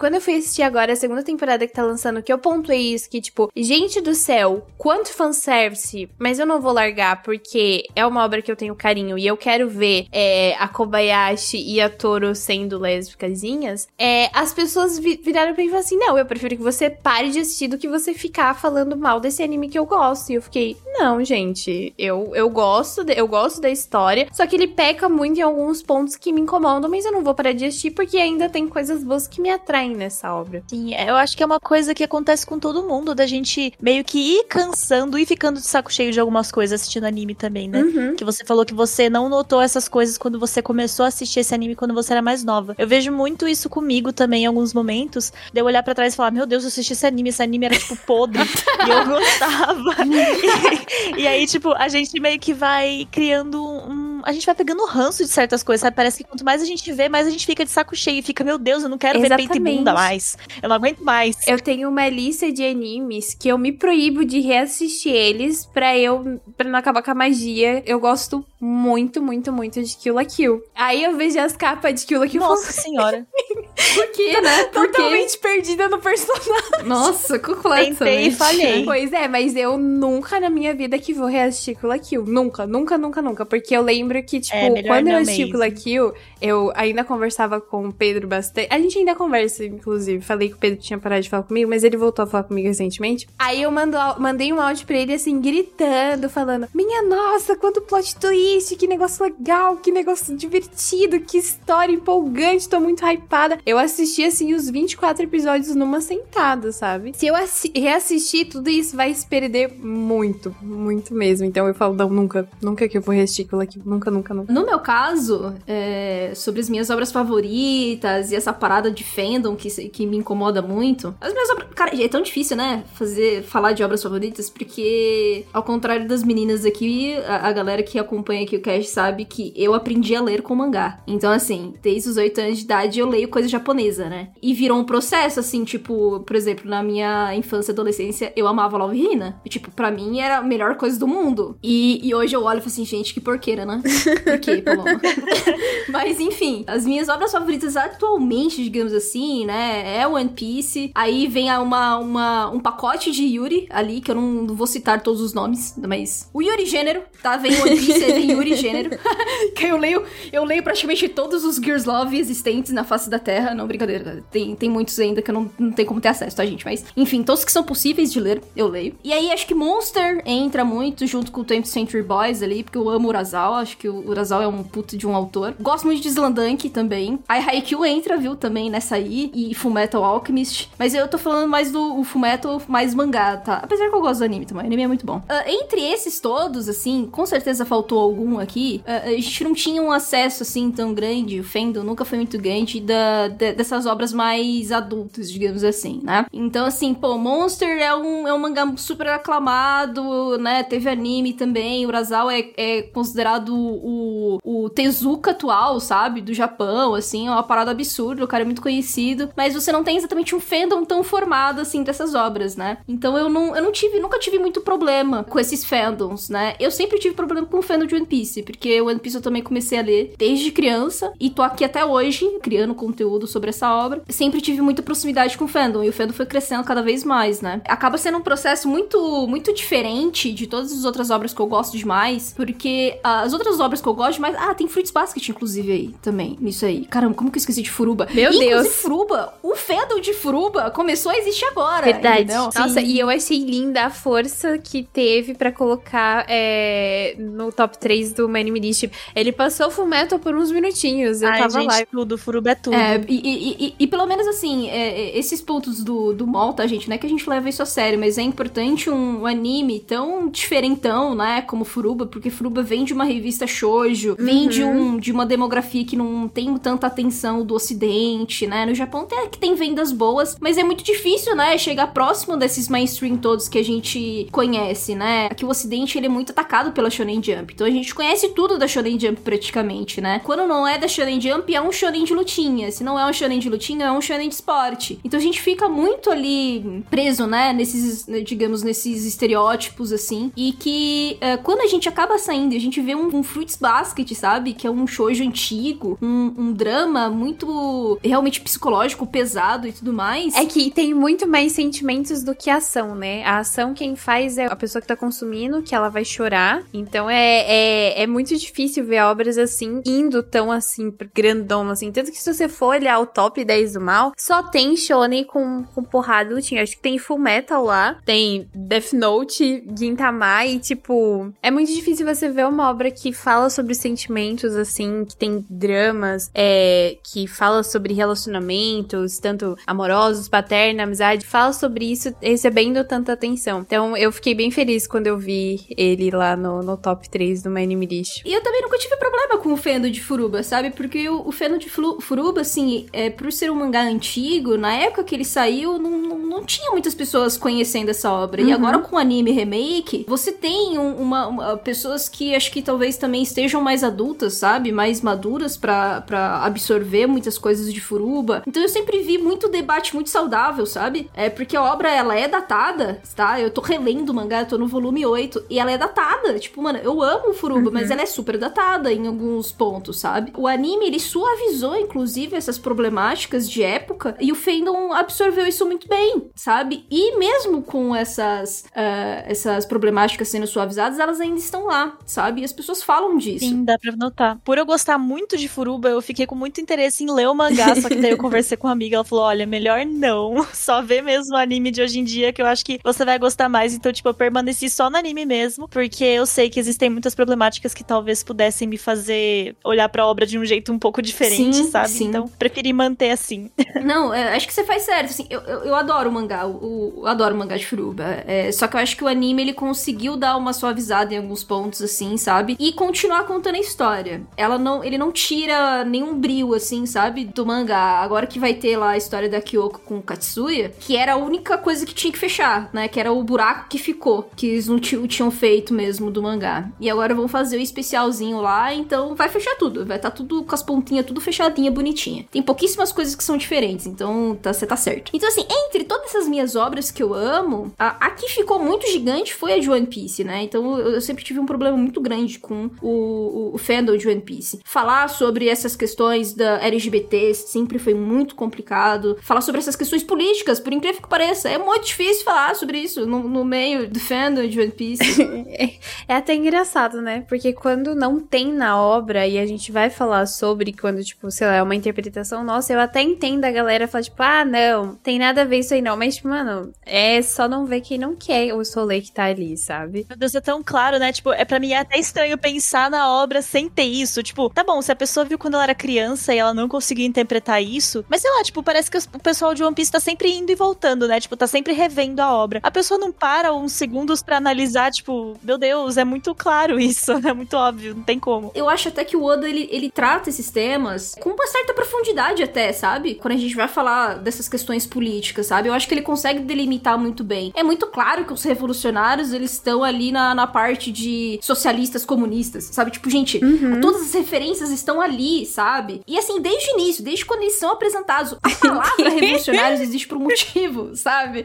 Quando eu fui assistir agora a segunda temporada que tá lançando, que eu pontuei isso, que tipo, gente do céu, quanto fanservice, mas eu não vou largar porque é uma obra que eu tenho carinho e eu quero ver é, a Kobayashi e a Toro sendo lésbicasinhas, é, as pessoas vi viraram pra mim e falaram assim, não, eu prefiro que você pare de assistir do que você ficar falando mal desse anime que eu gosto. E eu fiquei, não, gente, eu, eu gosto, de, eu gosto da história, só que ele peca muito em alguns pontos que me incomodam, mas eu não vou parar de assistir porque ainda tem coisas boas que me atraem nessa obra. Sim, eu acho que é uma coisa que acontece com todo mundo, da gente meio que ir cansando e ficando de saco cheio de algumas coisas assistindo anime também, né? Uhum. Que você falou que você não notou essas coisas quando você começou a assistir esse anime quando você era mais nova. Eu vejo muito isso comigo também em alguns momentos, de eu olhar para trás e falar: Meu Deus, eu assisti esse anime, esse anime era tipo podre e eu gostava. e, e aí, tipo, a gente meio que vai criando um. A gente vai pegando ranço de certas coisas, sabe? Parece que quanto mais a gente vê, mais a gente fica de saco cheio e fica: Meu Deus, eu não quero Exatamente. ver peito e bunda mais. Eu não aguento mais. Eu tenho uma lista de animes que eu me proíbo de reassistir eles pra eu para não acabar com a magia. Eu gosto muito, muito, muito de Kill la Kill. Aí eu vejo as capas de Kill la Kill. Nossa senhora. Por quê, né? Por Totalmente perdida no personagem. Nossa, completamente. Tentei e falhei. Pois é, mas eu nunca na minha vida que vou reassistir Kill la Kill. Nunca, nunca, nunca, nunca. Porque eu lembro que, tipo, é, quando eu assisti Kill la Kill, eu ainda conversava com o Pedro bastante. A gente ainda conversa, inclusive. Falei que o Pedro tinha parado de falar comigo, mas ele voltou a falar comigo recentemente. Aí eu mando, mandei um áudio pra ele, assim, gritando, falando: Minha nossa, quanto plot twist, que negócio legal, que negócio divertido, que história empolgante, tô muito hypada. Eu assisti, assim, os 24 episódios numa sentada, sabe? Se eu reassistir, tudo isso vai se perder muito, muito mesmo. Então eu falo: Não, nunca, nunca que eu vou aquilo aqui. Nunca, nunca, nunca. No meu caso, é, sobre as minhas obras favoritas e essa parada de fandom que, que me incomoda muito. As minhas obras. Cara, é tão difícil, né? Fazer, falar de obras favoritas, porque, ao contrário das meninas aqui, a, a galera que acompanha aqui o cast sabe que eu aprendi a ler com mangá. Então, assim, desde os 8 anos de idade eu leio coisa japonesa, né? E virou um processo, assim, tipo, por exemplo, na minha infância e adolescência, eu amava Love Hina. E, tipo, pra mim era a melhor coisa do mundo. E, e hoje eu olho e falo assim, gente, que porqueira, né? Por quê, Paloma? Mas, enfim, as minhas obras favoritas atualmente, digamos assim, né, é One Piece. Aí vem uma, uma, um pacote de Yuri ali, que eu não, vou citar todos os nomes, mas o Yuri Gênero, tá? Vem One Piece, vem Yuri Gênero. que eu leio, eu leio praticamente todos os Gears Love existentes na face da Terra. não, brincadeira. Tem, tem muitos ainda que eu não, não tenho como ter acesso, tá, gente? Mas, enfim, todos que são possíveis de ler, eu leio. E aí, acho que Monster entra muito junto com o 20th Century Boys ali, porque eu amo o Urasawa. Acho que o Urasawa é um puto de um autor. Gosto muito de Slandank também. Aí Haikyuu entra, viu, também nessa aí. E Fullmetal Alchemist. Mas eu tô falando mais do Fullmetal, mais mangá, tá? Apesar que eu gosto do anime também. O anime é muito bom. Uh, entre esses todos, assim, com certeza faltou algum aqui. Uh, a gente não tinha um acesso, assim, tão grande. O Fandom nunca foi muito grande da, de, dessas obras mais adultas, digamos assim, né? Então, assim, pô, Monster é um, é um mangá super aclamado, né? Teve anime também. Urasawa é, é considerado o, o Tezuka atual, sabe? Do Japão, assim, é uma parada absurda. O cara é muito conhecido. Mas você não tem exatamente um fandom tão formado, assim, dessas obras, né? Então eu não, eu não tive, nunca tive muito problema com esses fandoms, né? Eu sempre tive problema com o fandom de One Piece, porque o One Piece eu também comecei a ler desde criança e tô aqui até hoje criando conteúdo sobre essa obra. Sempre tive muita proximidade com o fandom e o fandom foi crescendo cada vez mais, né? Acaba sendo um processo muito, muito diferente de todas as outras obras que eu gosto demais, porque as outras obras que eu gosto demais. Ah, tem Fruits Basket, inclusive, aí também, nisso aí. Caramba, como que eu esqueci de Furuba? Meu Inclusive, Deus. Furuba, o fandom de Furuba começou a existir agora. Verdade. entendeu? Nossa, e eu achei linda a força que teve pra colocar é, no top 3 do My List. Ele passou o Fullmetal por uns minutinhos. Eu Ai, tava gente, lá. tudo, Furuba é tudo. É, e, e- e- e pelo menos assim, é, é, esses pontos do, do mall, tá, gente? Não é que a gente leva isso a sério, mas é importante um, anime tão diferentão, né? Como Furuba, porque Furuba vem de uma revista shoujo, vem de, um, de uma demografia que não tem tanta atenção do ocidente, né? No Japão tem, que tem vendas boas, mas é muito difícil, né? Chegar próximo desses mainstream todos que a gente conhece, né? Aqui o ocidente, ele é muito atacado pela Shonen Jump, então a gente conhece tudo da Shonen Jump praticamente, né? Quando não é da Shonen Jump, é um shonen de lutinha. Se não é um shonen de lutinha, é um shonen de esporte. Então a gente fica muito ali preso, né? Nesses, né, digamos, nesses estereótipos, assim. E que eh, quando a gente acaba saindo, a gente vê um, um Fruits Basket, sabe? Que é um shoujo antigo, um, um drama muito realmente psicológico, pesado e tudo mais. É que tem muito mais sentimentos do que ação, né? A ação quem faz é a pessoa que tá consumindo, que ela vai chorar. Então é, é, é muito difícil ver obras assim, indo tão assim, grandão, assim. Tanto que se você for olhar o top 10 do mal, só tem shonen com, com porrada lutinha. Acho que tem Full Metal lá, tem Death Note, Gintama e, tipo... É muito difícil você ver uma obra que fala sobre sentimentos, assim, que tem dramas, é, que fala sobre relacionamentos, tanto amorosos, paterna, amizade, fala sobre isso recebendo tanta atenção. Então eu fiquei bem feliz quando eu vi ele lá no, no top 3 do My Anime List. E eu também nunca tive problema com o feno de Furuba, sabe? Porque o, o feno de Flu- Furuba, assim, é, por ser um mangá antigo, na época que ele saiu, não, não, não tinha muitas pessoas conhecendo essa obra. E agora com o anime remake, você tem um- uma, uma- pessoas que acho que talvez também estejam mais adultas, sabe? Mais maduras pra pra absorver muitas coisas de Furuba. Então eu sempre vi muito debate muito saudável, sabe? É porque a obra, ela é datada, tá? Eu tô relendo o mangá, eu tô no volume 8, e ela é datada. Tipo, mano, eu amo o Furuba, mas ela é super datada em alguns pontos, sabe? O anime, ele suavizou, inclusive, essas problemáticas de época, e o fandom absorveu isso muito bem, sabe? E mesmo com essas, ah, essas problemáticas sendo suavizadas, elas ainda estão lá, sabe? E as pessoas falam disso. Sim, dá pra notar. Por eu gostar muito de Furuba, eu fiquei com muito interesse em ler o mangá, só que daí eu conversei com uma amiga, ela falou, olha, melhor não, só ver mesmo o anime de hoje em dia, que eu acho que você vai gostar mais, então, tipo, eu permaneci só no anime mesmo, porque eu sei que existem muitas problemáticas que talvez pudessem me fazer olhar pra obra de um jeito um pouco diferente, Sim, sabe? sim. Então, preferi manter assim. Não, é, acho que você faz certo. Assim, eu, eu, eu adoro o mangá, o, eu adoro o mangá de Furuba. É, só que eu acho que o anime ele conseguiu dar uma suavizada em alguns pontos, assim, sabe? E continuar contando a história. Ela não, ele não tira nenhum brilho, assim, sabe? Do mangá. Agora que vai ter lá a história da Kyoko com o Katsuya, que era a única coisa que tinha que fechar, né? Que era o buraco que ficou, que eles não ti- tinham feito mesmo do mangá. E agora vão fazer o especialzinho lá, então vai fechar tudo. Vai estar tudo com as pontinhas, tudo fechadinha, bonitinha. Tem pouquíssimas coisas que são diferentes, então tá, você tá certo. Então, assim, entre todas essas minhas obras que eu amo, a, a que ficou muito gigante foi a de One Piece, né? Então eu, eu sempre tive um problema muito grande com o, o, o fandom de One Piece. Falar sobre essas questões da LGBT sempre foi muito complicado. Falar sobre essas questões políticas, por incrível que pareça, é muito difícil falar sobre isso no, no meio do fandom de One Piece. É até engraçado, né? Porque quando não tem na obra e a gente vai falar sobre quando, tipo, sei lá, é uma interpretação nossa, eu até entendo a galera falar, tipo, ah, não, tem nada a ver isso aí não. Mas, tipo, mano, é só não ver quem não quer o Soleil que tá ali, sabe? Meu Deus, é tão claro, né? Tipo, é para mim é até estranho pensar na obra sem ter isso. Tipo, tá bom, se a pessoa viu quando ela era criança e ela não conseguiu interpretar isso, mas sei lá, tipo, parece que o pessoal de One Piece tá sempre indo e voltando, né? Tipo, tá sempre revendo a obra. A pessoa não para uns segundos para analisar, tipo, meu Deus, é muito claro isso, é muito óbvio, não tem como. Eu acho até que o Oda, ele, ele trata esses temas com uma certa profundidade até, sabe? Quando a gente vai falar dessas questões políticas, sabe? Eu acho que ele consegue delimitar muito bem. É muito claro que os revolucionários, eles estão ali na, na parte de socialistas comunistas, sabe? Tipo, gente, uhum. todas as referências estão ali, sabe? E assim, desde o início, desde quando eles são apresentados, a palavra revolucionários existe por um motivo, sabe?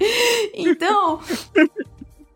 Então,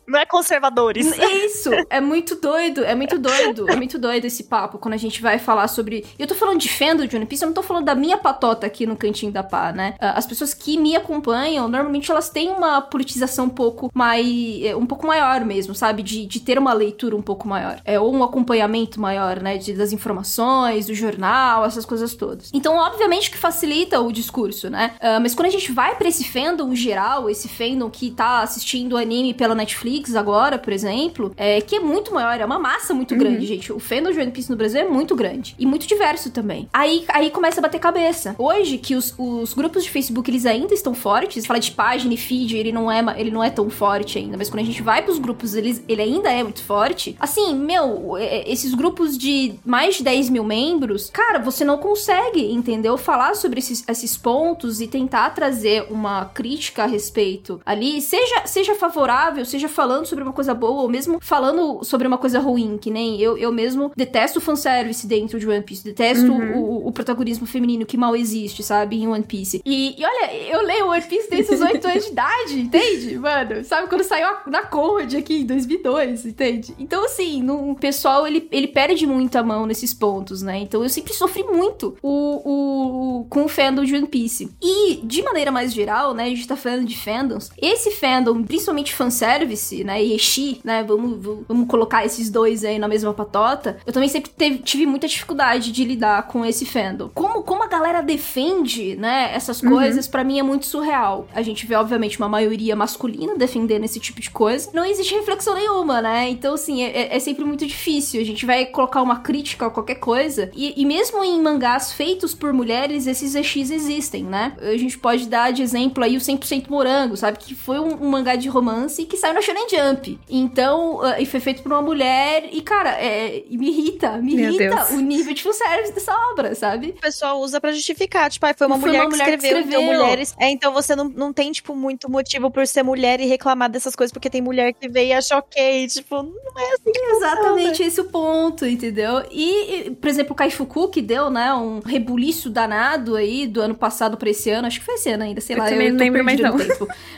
não é conservadores. Isso, é muito doido, é muito doido, é muito doido esse papo quando a gente vai falar sobre. Eu tô falando de fandom de One Piece, eu não tô falando da minha patota aqui no cantinho da pá, né? Ah, as pessoas que me acompanham, normalmente elas têm uma politização um pouco mais. Eh, um pouco maior mesmo, sabe? De, de ter uma leitura um pouco maior. É, ou um acompanhamento maior, né? De, das informações, do jornal, essas coisas todas. Então, obviamente que facilita o discurso, né? Uh, mas quando a gente vai pra esse fandom geral, esse fandom que tá assistindo anime pela Netflix, Netflix agora, por exemplo, é, que é muito maior, é uma massa muito uhum. grande, gente. O fandom de One Piece no Brasil é muito grande e muito diverso também. Aí, aí começa a bater cabeça. Hoje, que os, os grupos de Facebook, eles ainda estão fortes, fala de página e feed, ele não é, ele não é tão forte ainda, mas quando a gente vai pros grupos, eles, ele ainda é muito forte. Assim, meu, é, é, esses grupos de mais de 10 mil membros, cara, você não consegue, entendeu? Falar sobre esses, esses pontos e tentar trazer uma crítica a respeito ali, seja, seja favorável, seja falando falando sobre uma coisa boa, ou mesmo falando sobre uma coisa ruim, que nem eu, eu mesmo detesto fanservice dentro de One Piece, detesto uhum. o, o, protagonismo feminino que mal existe, sabe, em One Piece. E, e olha, eu leio One Piece desde os 8 anos de idade, entende? Mano, sabe, quando saiu na Conrad aqui em 2002, entende? Então, assim, no, o pessoal, ele, ele perde muita mão nesses pontos, né? Então, eu sempre sofri muito o, o, com o fandom de One Piece. E, de maneira mais geral, né, a gente tá falando de fandoms, esse fandom, principalmente fanservice, né, e Eshi, né, vamos, vamos colocar esses dois aí na mesma patota, eu também sempre teve, tive muita dificuldade de lidar com esse fandom. Como, como a galera defende, né, essas uhum. coisas, uhum. para mim é muito surreal. A gente vê, obviamente, uma maioria masculina defendendo esse tipo de coisa. Não existe reflexão nenhuma, né? Então, assim, é, é, é sempre muito difícil. A gente vai colocar uma crítica a qualquer coisa. E, e mesmo em mangás feitos por mulheres, esses EX existem, né? A gente pode dar de exemplo aí o 100% Morango, sabe? Que foi um, um mangá de romance que saiu na Shonen Jump. Então, uh, e foi feito por uma mulher. E, cara, é, me irrita, me Meu irrita Deus. o nível de fanservice dessa obra, sabe? O pessoal usa para justificar. Tipo, ah, foi uma, foi mulher, uma mulher, que escreveu, que escreveu. Então, mulheres. É, então você não, não tem, tipo, muito motivo por ser mulher e reclamar dessas coisas, porque tem mulher que veio e achou ok. Tipo, não é assim que Exatamente funciona. esse o ponto, entendeu? E, por exemplo, o Kaifuku, que deu, né, um rebuliço danado aí do ano passado pra esse ano. Acho que foi esse ano ainda, sei eu lá. Também eu não lembro mais não.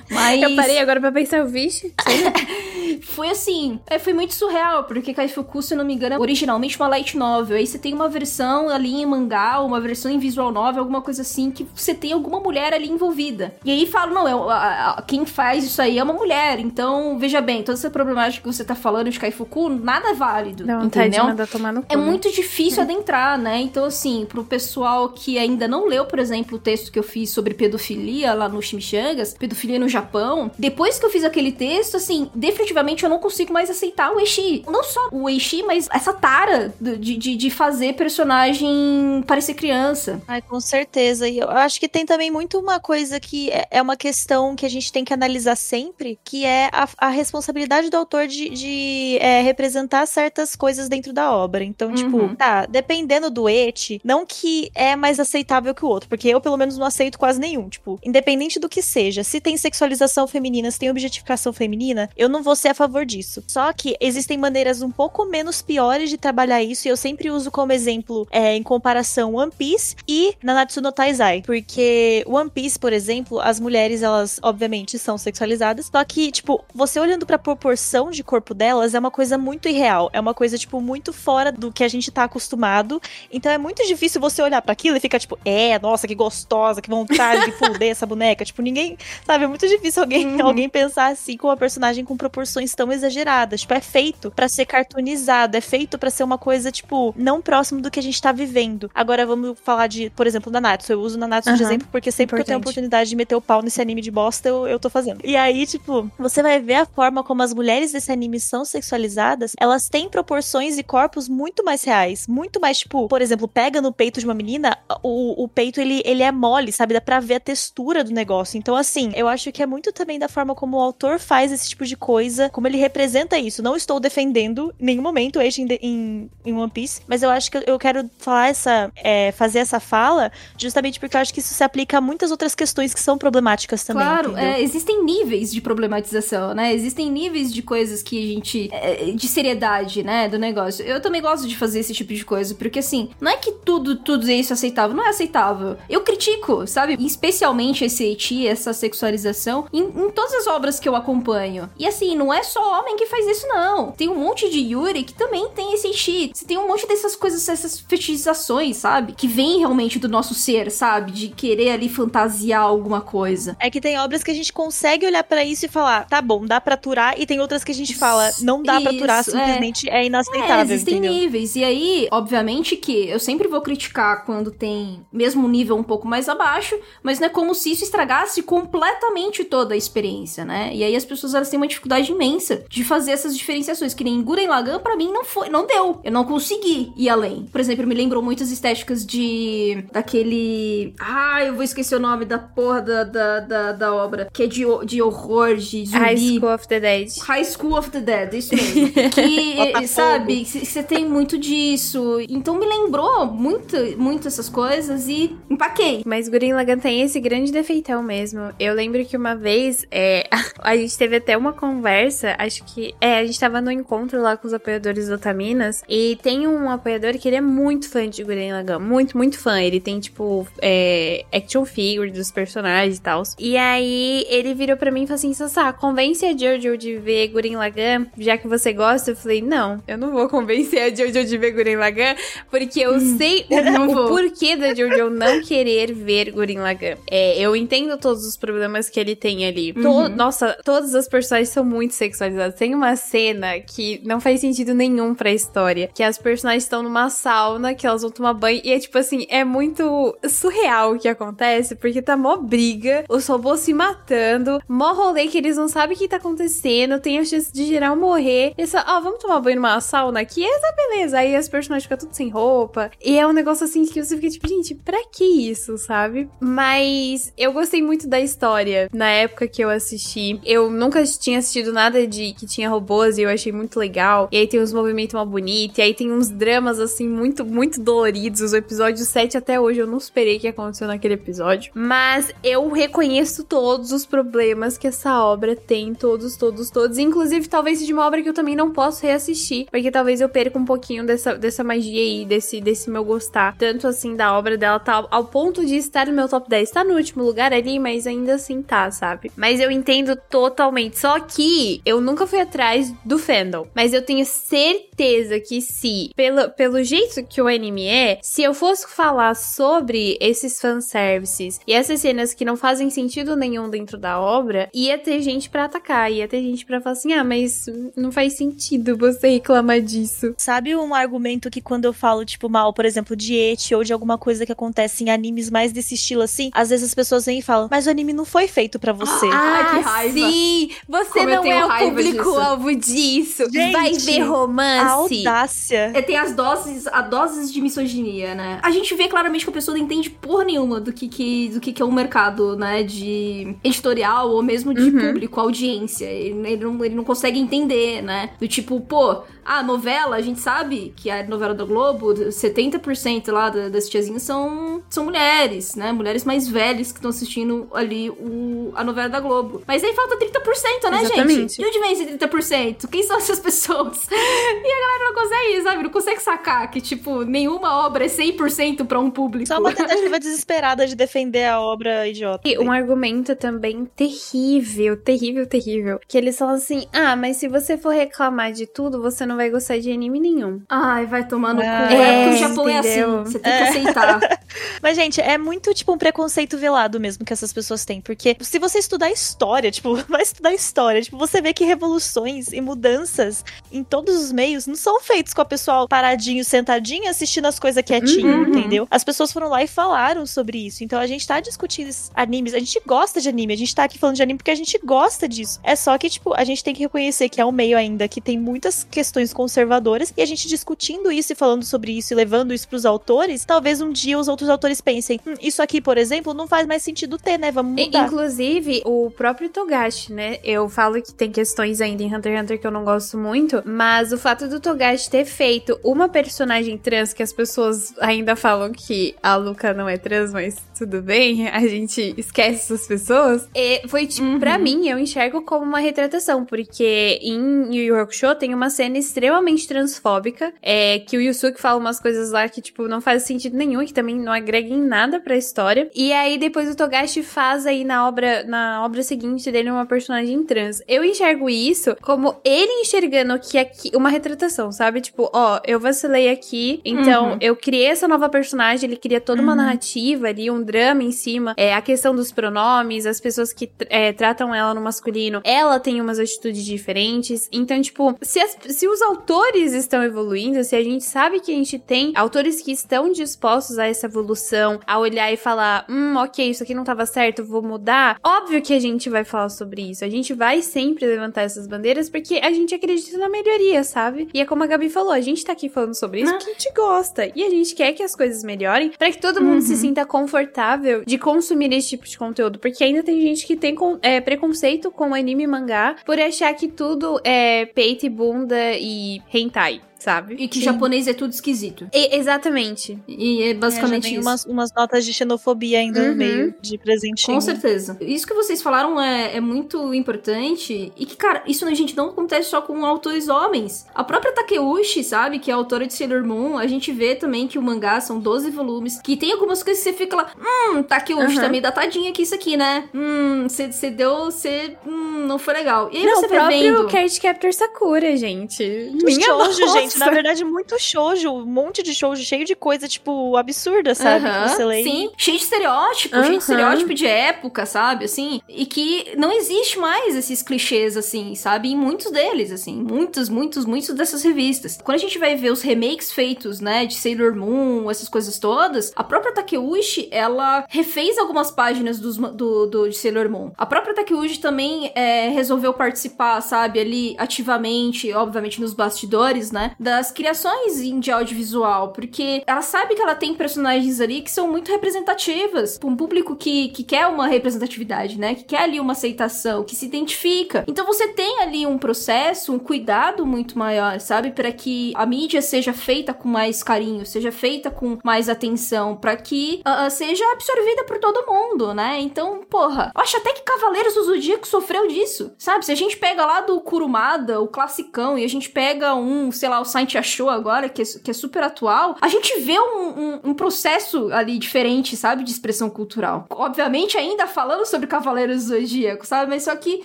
Mas... Eu parei agora pra pensar, vixe. foi assim, é, foi muito surreal, porque Kaifuku, se eu não me engano, é originalmente uma light novel. Aí você tem uma versão ali em mangá, uma versão em visual novel, alguma coisa assim, que você tem alguma mulher ali envolvida. E aí fala, não, é, a, a, quem faz isso aí é uma mulher. Então, veja bem, toda essa problemática que você tá falando de Kaifuku, nada é válido. Não, entendeu? Tá tomar no cu, é né? muito difícil é. adentrar, né? Então, assim, pro pessoal que ainda não leu, por exemplo, o texto que eu fiz sobre pedofilia lá no Chimichangas, pedofilia no Japão, depois que eu fiz aquele texto, assim, definitivamente eu não consigo mais aceitar o Eishi. Não só o Eishi, mas essa tara de, de, de fazer personagem parecer criança. Ai, com certeza. E eu acho que tem também muito uma coisa que é, é uma questão que a gente tem que analisar sempre, que é a, a responsabilidade do autor de, de é, representar certas coisas dentro da obra. Então, tipo, uhum. tá, dependendo do et, não que é mais aceitável que o outro, porque eu, pelo menos, não aceito quase nenhum. Tipo, independente do que seja, se tem sexualização feminina, se tem objetificação feminina, eu não vou ser a favor disso. Só que existem maneiras um pouco menos piores de trabalhar isso, e eu sempre uso como exemplo, é, em comparação, One Piece e Nanatsu no Taizai. Porque One Piece, por exemplo, as mulheres, elas, obviamente, são sexualizadas, só que, tipo, você olhando pra proporção de corpo delas, é uma coisa muito irreal. É uma coisa, tipo, muito fora do que a gente tá acostumado. Então é muito difícil você olhar para aquilo e ficar, tipo, é, nossa, que gostosa, que vontade de fuder essa boneca. Tipo, ninguém, sabe, é muito difícil alguém, uhum. alguém pensar assim com uma personagem com proporções proporções tão exageradas. Tipo, é feito para ser cartoonizado, é feito para ser uma coisa, tipo, não próximo do que a gente tá vivendo. Agora vamos falar de, por exemplo, Nanatsu. Eu uso Nanatsu uhum. de exemplo porque sempre Importante. que eu tenho a oportunidade de meter o pau nesse anime de bosta, eu, eu tô fazendo. E aí, tipo, você vai ver a forma como as mulheres desse anime são sexualizadas, elas têm proporções e corpos muito mais reais, muito mais, tipo, por exemplo, pega no peito de uma menina, o, o peito ele, ele é mole, sabe? Dá pra ver a textura do negócio. Então, assim, eu acho que é muito também da forma como o autor faz esse tipo de coisa, como ele representa isso. Não estou defendendo em nenhum momento o em, em, em One Piece, mas eu acho que eu quero falar essa, é, fazer essa fala justamente porque eu acho que isso se aplica a muitas outras questões que são problemáticas também. Claro, é, existem níveis de problematização, né? Existem níveis de coisas que a gente. É, de seriedade, né? Do negócio. Eu também gosto de fazer esse tipo de coisa, porque assim, não é que tudo, tudo isso é aceitável, não é aceitável. Eu critico, sabe? Especialmente esse eti, essa sexualização, em, em todas as obras que eu acompanho. E assim, não é só homem que faz isso, não. Tem um monte de Yuri que também tem esse. Você tem um monte dessas coisas, essas fetichizações, sabe? Que vem realmente do nosso ser, sabe? De querer ali fantasiar alguma coisa. É que tem obras que a gente consegue olhar para isso e falar, tá bom, dá pra aturar, e tem outras que a gente fala, não dá isso, pra aturar, simplesmente é, é inaceitável. É, existem entendeu? níveis. E aí, obviamente que eu sempre vou criticar quando tem mesmo nível um pouco mais abaixo, mas não é como se isso estragasse completamente toda a experiência, né? E aí as pessoas elas têm uma dificuldade imensa de fazer essas diferenciações, que nem Guren Lagann para mim não foi, não deu. Eu não consegui ir além. Por exemplo, me lembrou muitas estéticas de daquele, ah, eu vou esquecer o nome da porra da, da, da, da obra, que é de, de horror, de zumbi. High School of the Dead. High School of the Dead, isso mesmo. que, sabe, você tem muito disso. Então me lembrou muito, muito essas coisas e empaquei. Mas Guren Lagann tem esse grande defeitão mesmo. Eu lembro que uma vez é, a gente teve até uma conversa, acho que. É, a gente tava no encontro lá com os apoiadores do Otaminas. E tem um apoiador que ele é muito fã de Guren Lagann. Muito, muito fã. Ele tem, tipo, é, action figure dos personagens e tal. E aí ele virou pra mim e falou assim: Sassá, convence a Jojo de ver Guren Lagann, já que você gosta. Eu falei: Não, eu não vou convencer a Jojo de ver Guren Lagann, porque eu hum, sei o, o porquê da Jojo não querer ver Guren Lagann. É, eu entendo todos os problemas que ele tem ali. Uhum. To nossa, todas as personagens são muito sexualizadas. Tem uma cena que não faz sentido nenhum pra história, que as personagens estão numa sauna, que elas vão tomar banho, e é tipo assim, é muito surreal o que acontece, porque tá mó briga, os robôs se matando, mó rolê que eles não sabem o que tá acontecendo, tem a chance de geral morrer. E só, ó, oh, vamos tomar banho numa sauna aqui? Essa beleza. Aí as personagens ficam tudo sem roupa. E é um negócio assim que você fica tipo, gente, pra que isso, sabe? Mas eu gostei muito da história na época que eu assisti. Eu nunca tinha assistido nada de que tinha robôs e eu achei muito legal. E aí tem uns movimentos mal bonitos, e aí tem uns dramas assim muito, muito doloridos. O episódio 7 até hoje eu não esperei que aconteceu naquele episódio. Mas eu reconheço todos os problemas que essa obra tem, todos, todos, todos. Inclusive, talvez seja uma obra que eu também não posso reassistir, porque talvez eu perca um pouquinho dessa, dessa magia aí, desse, desse meu gostar. Tanto assim da obra dela, tá ao ponto de estar no meu top 10. Tá no último lugar ali, mas ainda assim tá, sabe? Mas eu entendo totalmente. Só que eu nunca fui atrás do fandom. Mas eu tenho certeza que se, pelo, pelo jeito que o anime é, se eu fosse falar sobre esses fanservices e essas cenas que não fazem sentido nenhum dentro da obra, ia ter gente para atacar, ia ter gente para falar assim: ah, mas não faz sentido você reclamar disso. Sabe um argumento que quando eu falo, tipo, mal, por exemplo, de et ou de alguma coisa que acontece em animes mais desse estilo assim, às vezes as pessoas vêm e falam, mas o anime não foi feito para você. Ah, que raiva. sim! Você Como não é o público-alvo disso. Gente, Vai ver romance. A audácia. É, tem as doses, a doses de misoginia, né? A gente vê claramente que a pessoa não entende porra nenhuma do que, que, do que, que é um mercado, né? De editorial ou mesmo de uhum. público, audiência. Ele, ele, não, ele não consegue entender, né? Do tipo, pô, a novela, a gente sabe que a novela da Globo, 70% lá das tiazinhas são, são mulheres, né? Mulheres mais velhas que estão assistindo ali o, a novela da Globo. Mas aí falta 30%, né, Exatamente. gente? E onde vem esse 30%? Quem são essas pessoas? e a galera não consegue, sabe? Não consegue sacar que, tipo, nenhuma obra é 100% pra um público. Só uma tentativa desesperada de defender a obra idiota. E um argumento também terrível, terrível, terrível. Que eles falam assim: ah, mas se você for reclamar de tudo, você não vai gostar de anime nenhum. Ai, vai tomar no ah, cu. É, porque o Japão entendeu? é assim. Você tem que é. aceitar. mas, gente, é muito, tipo, um preconceito velado mesmo que essas pessoas têm. Porque se você estudar história, tipo, vai estudar história, tipo, você vê que revoluções e mudanças em todos os meios não são feitos com a pessoa paradinho, sentadinho, assistindo as coisas quietinho, uhum. entendeu? As pessoas foram lá e falaram sobre isso. Então a gente tá discutindo animes, a gente gosta de anime, a gente tá aqui falando de anime porque a gente gosta disso. É só que, tipo, a gente tem que reconhecer que é um meio ainda que tem muitas questões conservadoras e a gente discutindo isso e falando sobre isso e levando isso pros autores, talvez um dia os outros autores pensem, hum, isso aqui, por exemplo, não faz mais sentido ter, né? Vamos mudar. Inclusive, o próprio Togashi, né? Eu falo que tem questões ainda em Hunter x Hunter que eu não gosto muito, mas o fato do Togashi ter feito uma personagem trans que as pessoas ainda falam que a Luca não é trans, mas tudo bem, a gente esquece essas pessoas. E foi tipo, uhum. pra mim, eu enxergo como uma retratação, porque em Yu Yu Hakusho tem uma cena extremamente transfóbica, é, que o Yusuke fala umas coisas lá que, tipo, não faz sentido nenhum, que também não agrega em nada pra história. E aí depois o Togashi faz aí na obra, na obra seguinte dele uma personagem trans. Eu enxergo isso como ele enxergando que aqui, uma retratação, sabe? Tipo, ó, eu vacilei aqui, então uhum. eu criei essa nova personagem, ele cria toda uma uhum. narrativa ali, um drama em cima, é, a questão dos pronomes, as pessoas que é, tratam ela no masculino, ela tem umas atitudes diferentes. Então, tipo, se, as, se os autores estão evoluindo, se a gente sabe que a gente tem autores que estão dispostos a essa evolução, a olhar e falar, hum, ok, isso aqui não tava certo, vou mudar. Óbvio que a gente vai falar sobre isso. A gente vai sempre levantar essas bandeiras porque a gente acredita na melhoria, sabe? E é como a Gabi falou, a gente tá aqui falando sobre isso porque a gente gosta. E a gente quer que as coisas melhorem para que todo mundo uhum. se sinta confortável de consumir esse tipo de conteúdo. Porque ainda tem gente que tem é, preconceito com anime e mangá por achar que tudo é peito e bunda e hentai sabe? E que Sim. japonês é tudo esquisito. E, exatamente. E é basicamente é, tem umas, umas, notas de xenofobia ainda uhum. no meio, de presentinho. Com certeza. Isso que vocês falaram é, é muito importante e que, cara, isso a gente não acontece só com autores homens. A própria Takeuchi, sabe, que é autora de Sailor Moon, a gente vê também que o mangá são 12 volumes, que tem algumas coisas que você fica lá, hum, Takeuchi uhum. tá meio datadinha aqui isso aqui, né? Hum, você deu, você, hum, não foi legal. E aí não, você o vai vendo... Card Captor Sakura, gente. Minha Shoujo, gente gente, na verdade, muito shoujo, um monte de shoujo cheio de coisa, tipo, absurda, sabe? que você lê. Sim, cheio de estereótipo, cheio de estereótipo de época, sabe? Assim, e que não existe mais esses clichês, assim, sabe? Em muitos deles, assim, muitos, muitos, muitos dessas revistas. Quando a gente vai ver os remakes feitos, né, de Sailor Moon, essas coisas todas, a própria Takeuchi, ela refez algumas páginas dos, do, do, de Sailor Moon. A própria Takeuchi também é, resolveu participar, sabe, ali ativamente, obviamente nos bastidores, né, das criações de audiovisual, porque ela sabe que ela tem personagens ali que são muito representativas, para um público que, que quer uma representatividade, né? Que quer ali uma aceitação, que se identifica. Então você tem ali um processo, um cuidado muito maior, sabe? Para que a mídia seja feita com mais carinho, seja feita com mais atenção, para que uh, seja absorvida por todo mundo, né? Então, porra, eu acho até que Cavaleiros do Zodíaco sofreu disso, sabe? Se a gente pega lá do Kurumada, o classicão, e a gente pega um, sei lá, o site achou agora, que é, que é super atual, a gente vê um, um, um, processo ali diferente, sabe? De expressão cultural. Obviamente, ainda falando sobre Cavaleiros do Zodíaco, sabe? Mas só que,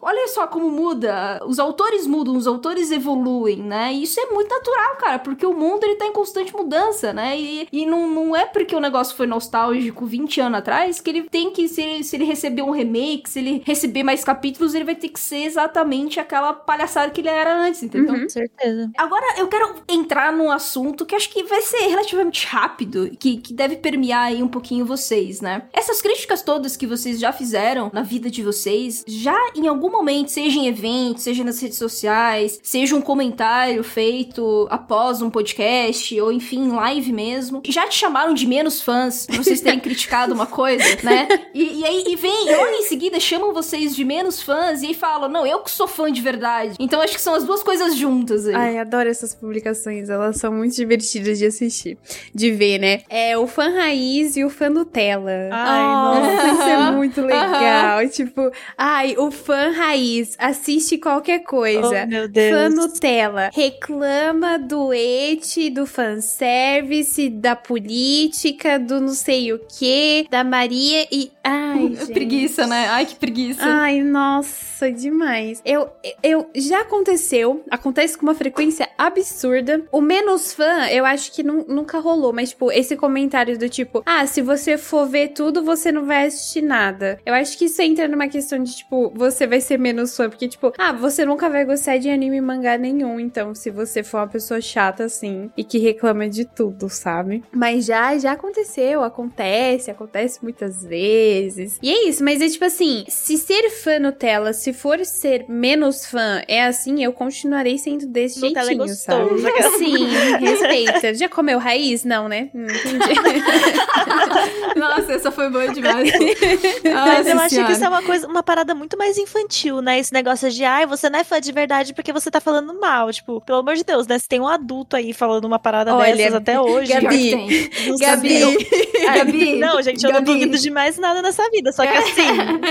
olha só como muda. Os autores mudam, os autores evoluem, né? E isso é muito natural, cara, porque o mundo ele tá em constante mudança, né? E, e não, não é porque o negócio foi nostálgico 20 anos atrás que ele tem que, se ele, se ele receber um remake, se ele receber mais capítulos, ele vai ter que ser exatamente aquela palhaçada que ele era antes, entendeu? Uhum, certeza. Agora, eu quero entrar num assunto que acho que vai ser relativamente rápido, que, que deve permear aí um pouquinho vocês, né? Essas críticas todas que vocês já fizeram na vida de vocês, já em algum momento, seja em eventos, seja nas redes sociais, seja um comentário feito após um podcast, ou enfim, live mesmo, já te chamaram de menos fãs por vocês terem criticado uma coisa, né? E, e aí e vem, e logo em seguida chamam vocês de menos fãs e aí falam, não, eu que sou fã de verdade. Então acho que são as duas coisas juntas aí. Ai, adoro essas publicações publicações, elas são muito divertidas de assistir, de ver, né? É o fã raiz e o fã Nutella. Ai, nossa, isso é muito legal. Tipo, ai, o fã raiz assiste qualquer coisa. Oh, meu Deus. Fã Nutella reclama do et, do fanservice, da política, do não sei o que, da Maria e. Ai, gente. Preguiça, né? Ai, que preguiça. Ai, nossa, demais. Eu, eu já aconteceu, acontece com uma frequência absurda. O menos fã, eu acho que nu- nunca rolou, mas tipo, esse comentário do tipo, ah, se você for ver tudo, você não vai assistir nada. Eu acho que isso entra numa questão de tipo, você vai ser menos fã, porque tipo, ah, você nunca vai gostar de anime e mangá nenhum, então se você for uma pessoa chata assim e que reclama de tudo, sabe? Mas já, já aconteceu, acontece, acontece muitas vezes. E é isso, mas é tipo assim, se ser fã Nutella, se for ser menos fã, é assim, eu continuarei sendo desse Nutella é jeitinho, sabe? gostoso. Sim, respeita. Já comeu raiz? Não, né? Hum, entendi. Nossa, essa foi boa demais. Mas eu Nossa acho que isso é Senhora. uma coisa, uma parada muito mais infantil, né? Esse negócio de, ai, você não é fã de verdade porque você tá falando mal. Tipo, pelo amor de Deus, né? Se tem um adulto aí falando uma parada Olha, dessas até hoje. Gabi, não Gabi. Ai, Gabi, Não, gente, eu não Gabi. duvido de mais nada nessa vida. Só que assim,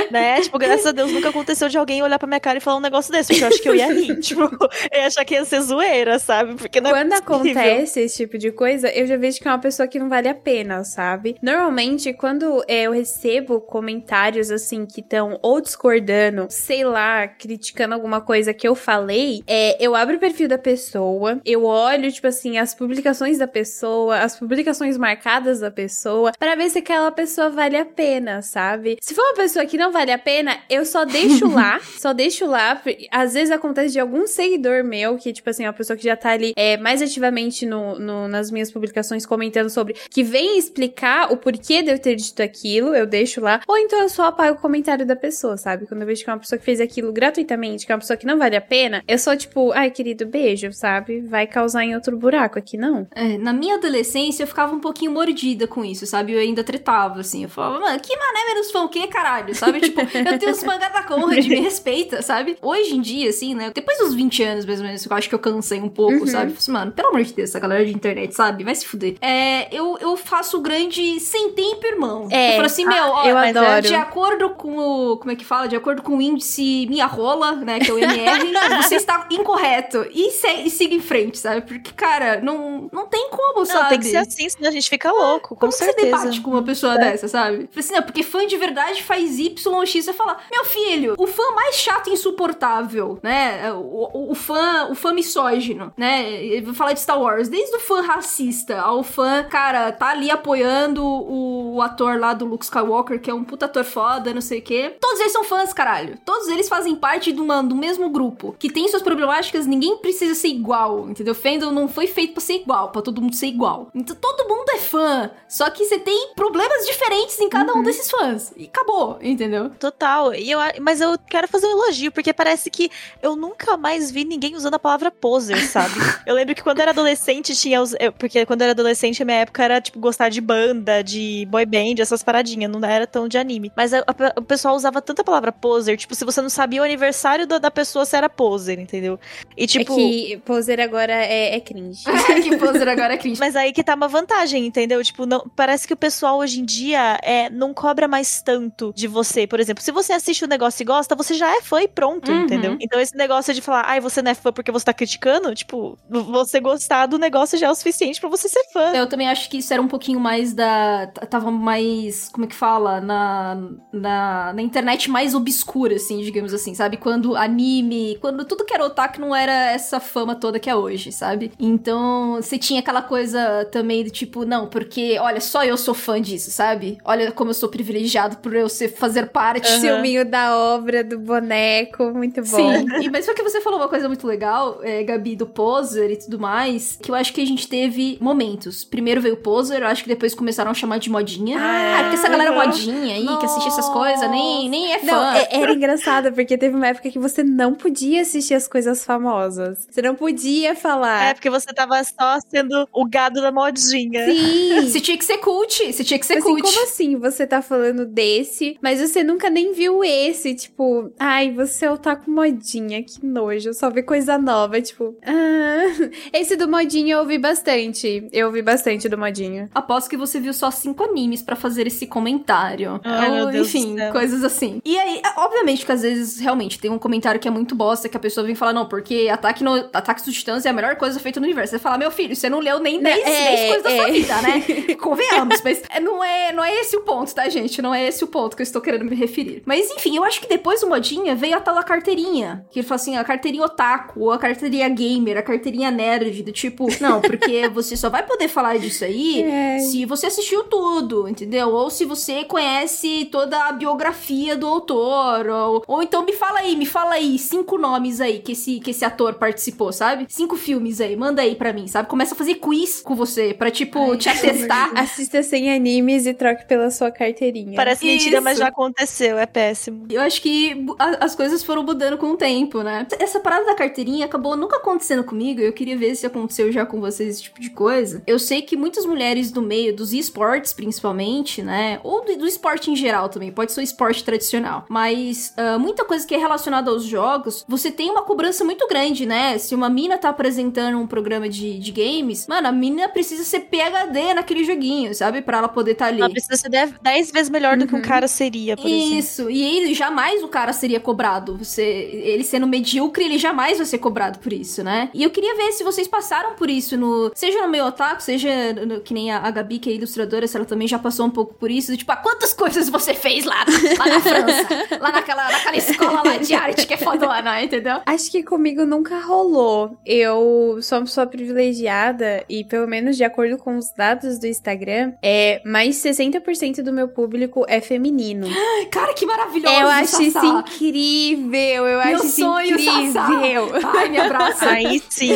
né? Tipo, graças a Deus nunca aconteceu de alguém olhar pra minha cara e falar um negócio desse. Porque eu acho que eu ia rir. Tipo, eu ia achar que ia ser zoeira, sabe? Porque não é Quando possível. acontece esse tipo de coisa, eu já vejo que é uma pessoa que não vale a pena, sabe? Normalmente, quando é, eu recebo comentários assim que estão ou discordando, sei lá, criticando alguma coisa que eu falei, é, eu abro o perfil da pessoa, eu olho, tipo assim, as publicações da pessoa, as publicações marcadas da pessoa, pra ver se aquela pessoa vale a pena, sabe? Se for uma pessoa que não vale a pena, eu só deixo lá, só deixo lá. Às vezes acontece de algum seguidor meu, que, tipo assim, é uma pessoa que já tá ali é, mais ativamente no, no- nas minhas publicações comentando sobre, que vem explicar o porquê de eu ter dito aquilo, eu deixo lá. Ou então eu só apago o comentário da pessoa, sabe? Quando eu vejo que é uma pessoa que fez aquilo gratuitamente, que é uma pessoa que não vale a pena, eu sou tipo, ai, querido, beijo, sabe? Vai causar em outro buraco aqui, não. É, na minha adolescência, eu ficava um pouquinho mordida com isso, sabe? Eu ainda tretava, assim. Eu falava, mano, que mané menos fã, o que, caralho? Sabe? Tipo, eu tenho os mangá da Conrad, respeita, sabe? Hoje em dia, assim, né? Depois dos 20 anos, mais ou menos, eu acho que eu cansei um pouco, Uhum. sabe? Falei assim, Mano, pelo amor de Deus, essa galera de internet, sabe? Vai se fuder. É, eu, eu faço o grande sem tempo, irmão. É, Eu falo assim, meu, ó, eu é, adoro. de acordo com o. Como é que fala? De acordo com o índice minha rola, né? Que é o MR, você está incorreto. E, se- e siga em frente, sabe? Porque, cara, não, não tem como, Não, sabe? tem que ser assim, senão a gente fica louco, com Como que você certeza. debate com uma pessoa dessa, sabe? Falei assim, não, porque fã de verdade faz Y ou X. Você fala, meu filho, o fã mais chato e insuportável, né? O, o- o fã, o fã misógino, né? Vou falar de Star Wars, desde o fã racista ao fã, cara, tá ali apoiando o, o ator lá do Luke Skywalker, que é um puta ator foda, não sei o quê. Todos eles são fãs, caralho. Todos eles fazem parte de uma- do mesmo grupo, que tem suas problemáticas, ninguém precisa ser igual, entendeu? Fandom não foi feito pra ser igual, pra todo mundo ser igual. Então todo mundo é fã, só que você tem problemas diferentes em cada um desses fãs. E acabou, entendeu? Total. E eu, mas eu quero fazer um elogio, porque parece que eu nunca mais vi ninguém usando a palavra poser, sabe? eu lembro que quando eu era adolescente tinha os. eu- porque quando eu era adolescente, a minha época era, tipo, gostar de banda, de boy band, essas paradinhas, não era tão de anime. Mas a- a- o pessoal usava tanta palavra poser, tipo, se você não sabia o aniversário da, da pessoa, você era poser, entendeu? E tipo. é que poser agora é, é cringe. que poser agora é cringe. Mas aí que tá uma vantagem, entendeu? Tipo, não, parece que o pessoal hoje em dia é, não cobra mais tanto de você. Por exemplo, se você assiste o negócio e gosta, você já é fã e pronto, Uhum. entendeu? Então esse negócio de falar, ai, você não é fã porque você tá criticando, tipo, você gostar do negócio já é o suficiente pra você ser fã. Eu também acho que isso era um pouquinho mais da. Tava mais. Como é que fala? Na, na, na internet mais obscura, assim, digamos assim, sabe? Quando anime. Quando tudo que era otaku não era essa fama toda que é hoje, sabe? Então você tinha aquela coisa também do tipo, não, porque, olha, só eu sou fã disso, sabe? Olha como eu sou privilegiado por eu ser, fazer parte. Ciúminho da obra, do boneco, muito bom. Sim, e, mas só que você falou uma coisa muito legal, é, Gabi, do poser e tudo mais, que eu acho que a gente teve momentos. Primeiro veio o poser, eu acho que depois começaram a chamar de modinha. Ah, Ah, porque essa galera aham. modinha aí, que assiste essas coisas, nem, nem é fã. Não, é- era engraçado, porque teve uma época que você não podia assistir as coisas famosas. Você não podia falar. É, porque você tava só sendo o gado da modinha. Sim. Você tinha que ser cult, você tinha que ser Assim, cult. como assim você tá falando desse, mas você nunca nem viu esse? Tipo, ai, você é o tá com modinha, que nojo, só vê coisa nova. Tipo, ah. Esse do modinha eu ouvi bastante. Eu ouvi bastante do modinha. Aposto que você viu só cinco animes para fazer esse comentário. Ai, Ou, meu Deus enfim, coisas assim. E aí, é, obviamente que às vezes, realmente, tem um comentário que é muito bosta, que a pessoa vem falar, não, porque ataque no, Ataque Titãs é a melhor coisa feita no universo. Você fala, meu filho, você não leu nem 10 É, coisas da sua é. vida, né? Convenhamos, mas não é, não é esse o ponto, tá, gente? Não é esse o ponto que eu estou querendo me referir. Mas enfim, eu acho que depois do modinha veio a tal da carteirinha. Que ele fala assim, a carteirinha otaku, ou a carteirinha gamer, a carteirinha nerd, do tipo, não, porque você só vai poder falar disso aí É. se você assistiu tudo, entendeu? Ou se você conhece toda a biografia do autor, ou, ou então me fala aí, me fala aí, cinco nomes aí que esse, que esse ator participou, sabe? Cinco filmes aí, manda aí pra mim, sabe? Começa a fazer quiz com você, pra tipo, te atestar. Assista sem animes e troque pela sua carteirinha. Parece mentira, mas Isso. já aconteceu, é péssimo. Eu acho que a- as coisas foram mudando com o tempo, né? Essa parada da carteirinha acabou nunca acontecendo comigo. Eu queria ver se aconteceu já com vocês esse tipo de coisa. Eu sei que muitas mulheres do meio dos esportes, principalmente, né? Ou do, do esporte em geral também, pode ser o esporte tradicional. Mas ah, muita coisa que é relacionada aos jogos, você tem uma cobrança muito grande, né? Se uma mina tá apresentando um programa de, de games, mano, a mina precisa ser PHD naquele joguinho, sabe? Pra ela poder estar tá ali. Ela precisa ser 10 vezes melhor do que um Uhum. cara seria, por exemplo. Isso, e ele jamais o cara seria cobrado. Você, ele sendo medíocre, ele jamais vai ser cobrado por isso, né? E eu queria ver se vocês passaram por isso no, seja no meio otaku, seja no- que nem a, a Gabi, que é ilustradora, se ela também já passou um pouco por isso, tipo, ah, quantas coisas você fez lá, lá na França, lá naquela, naquela escola lá de arte que é fodona, entendeu? Acho que comigo nunca rolou. Eu sou uma pessoa privilegiada e, pelo menos de acordo com os dados do Instagram, é mais 60% do meu público é feminino. Cara, que maravilhoso, eu acho isso. Incrível, eu Meu acho isso sonho, Sassá. incrível. Ai, me abraça. Aí sim.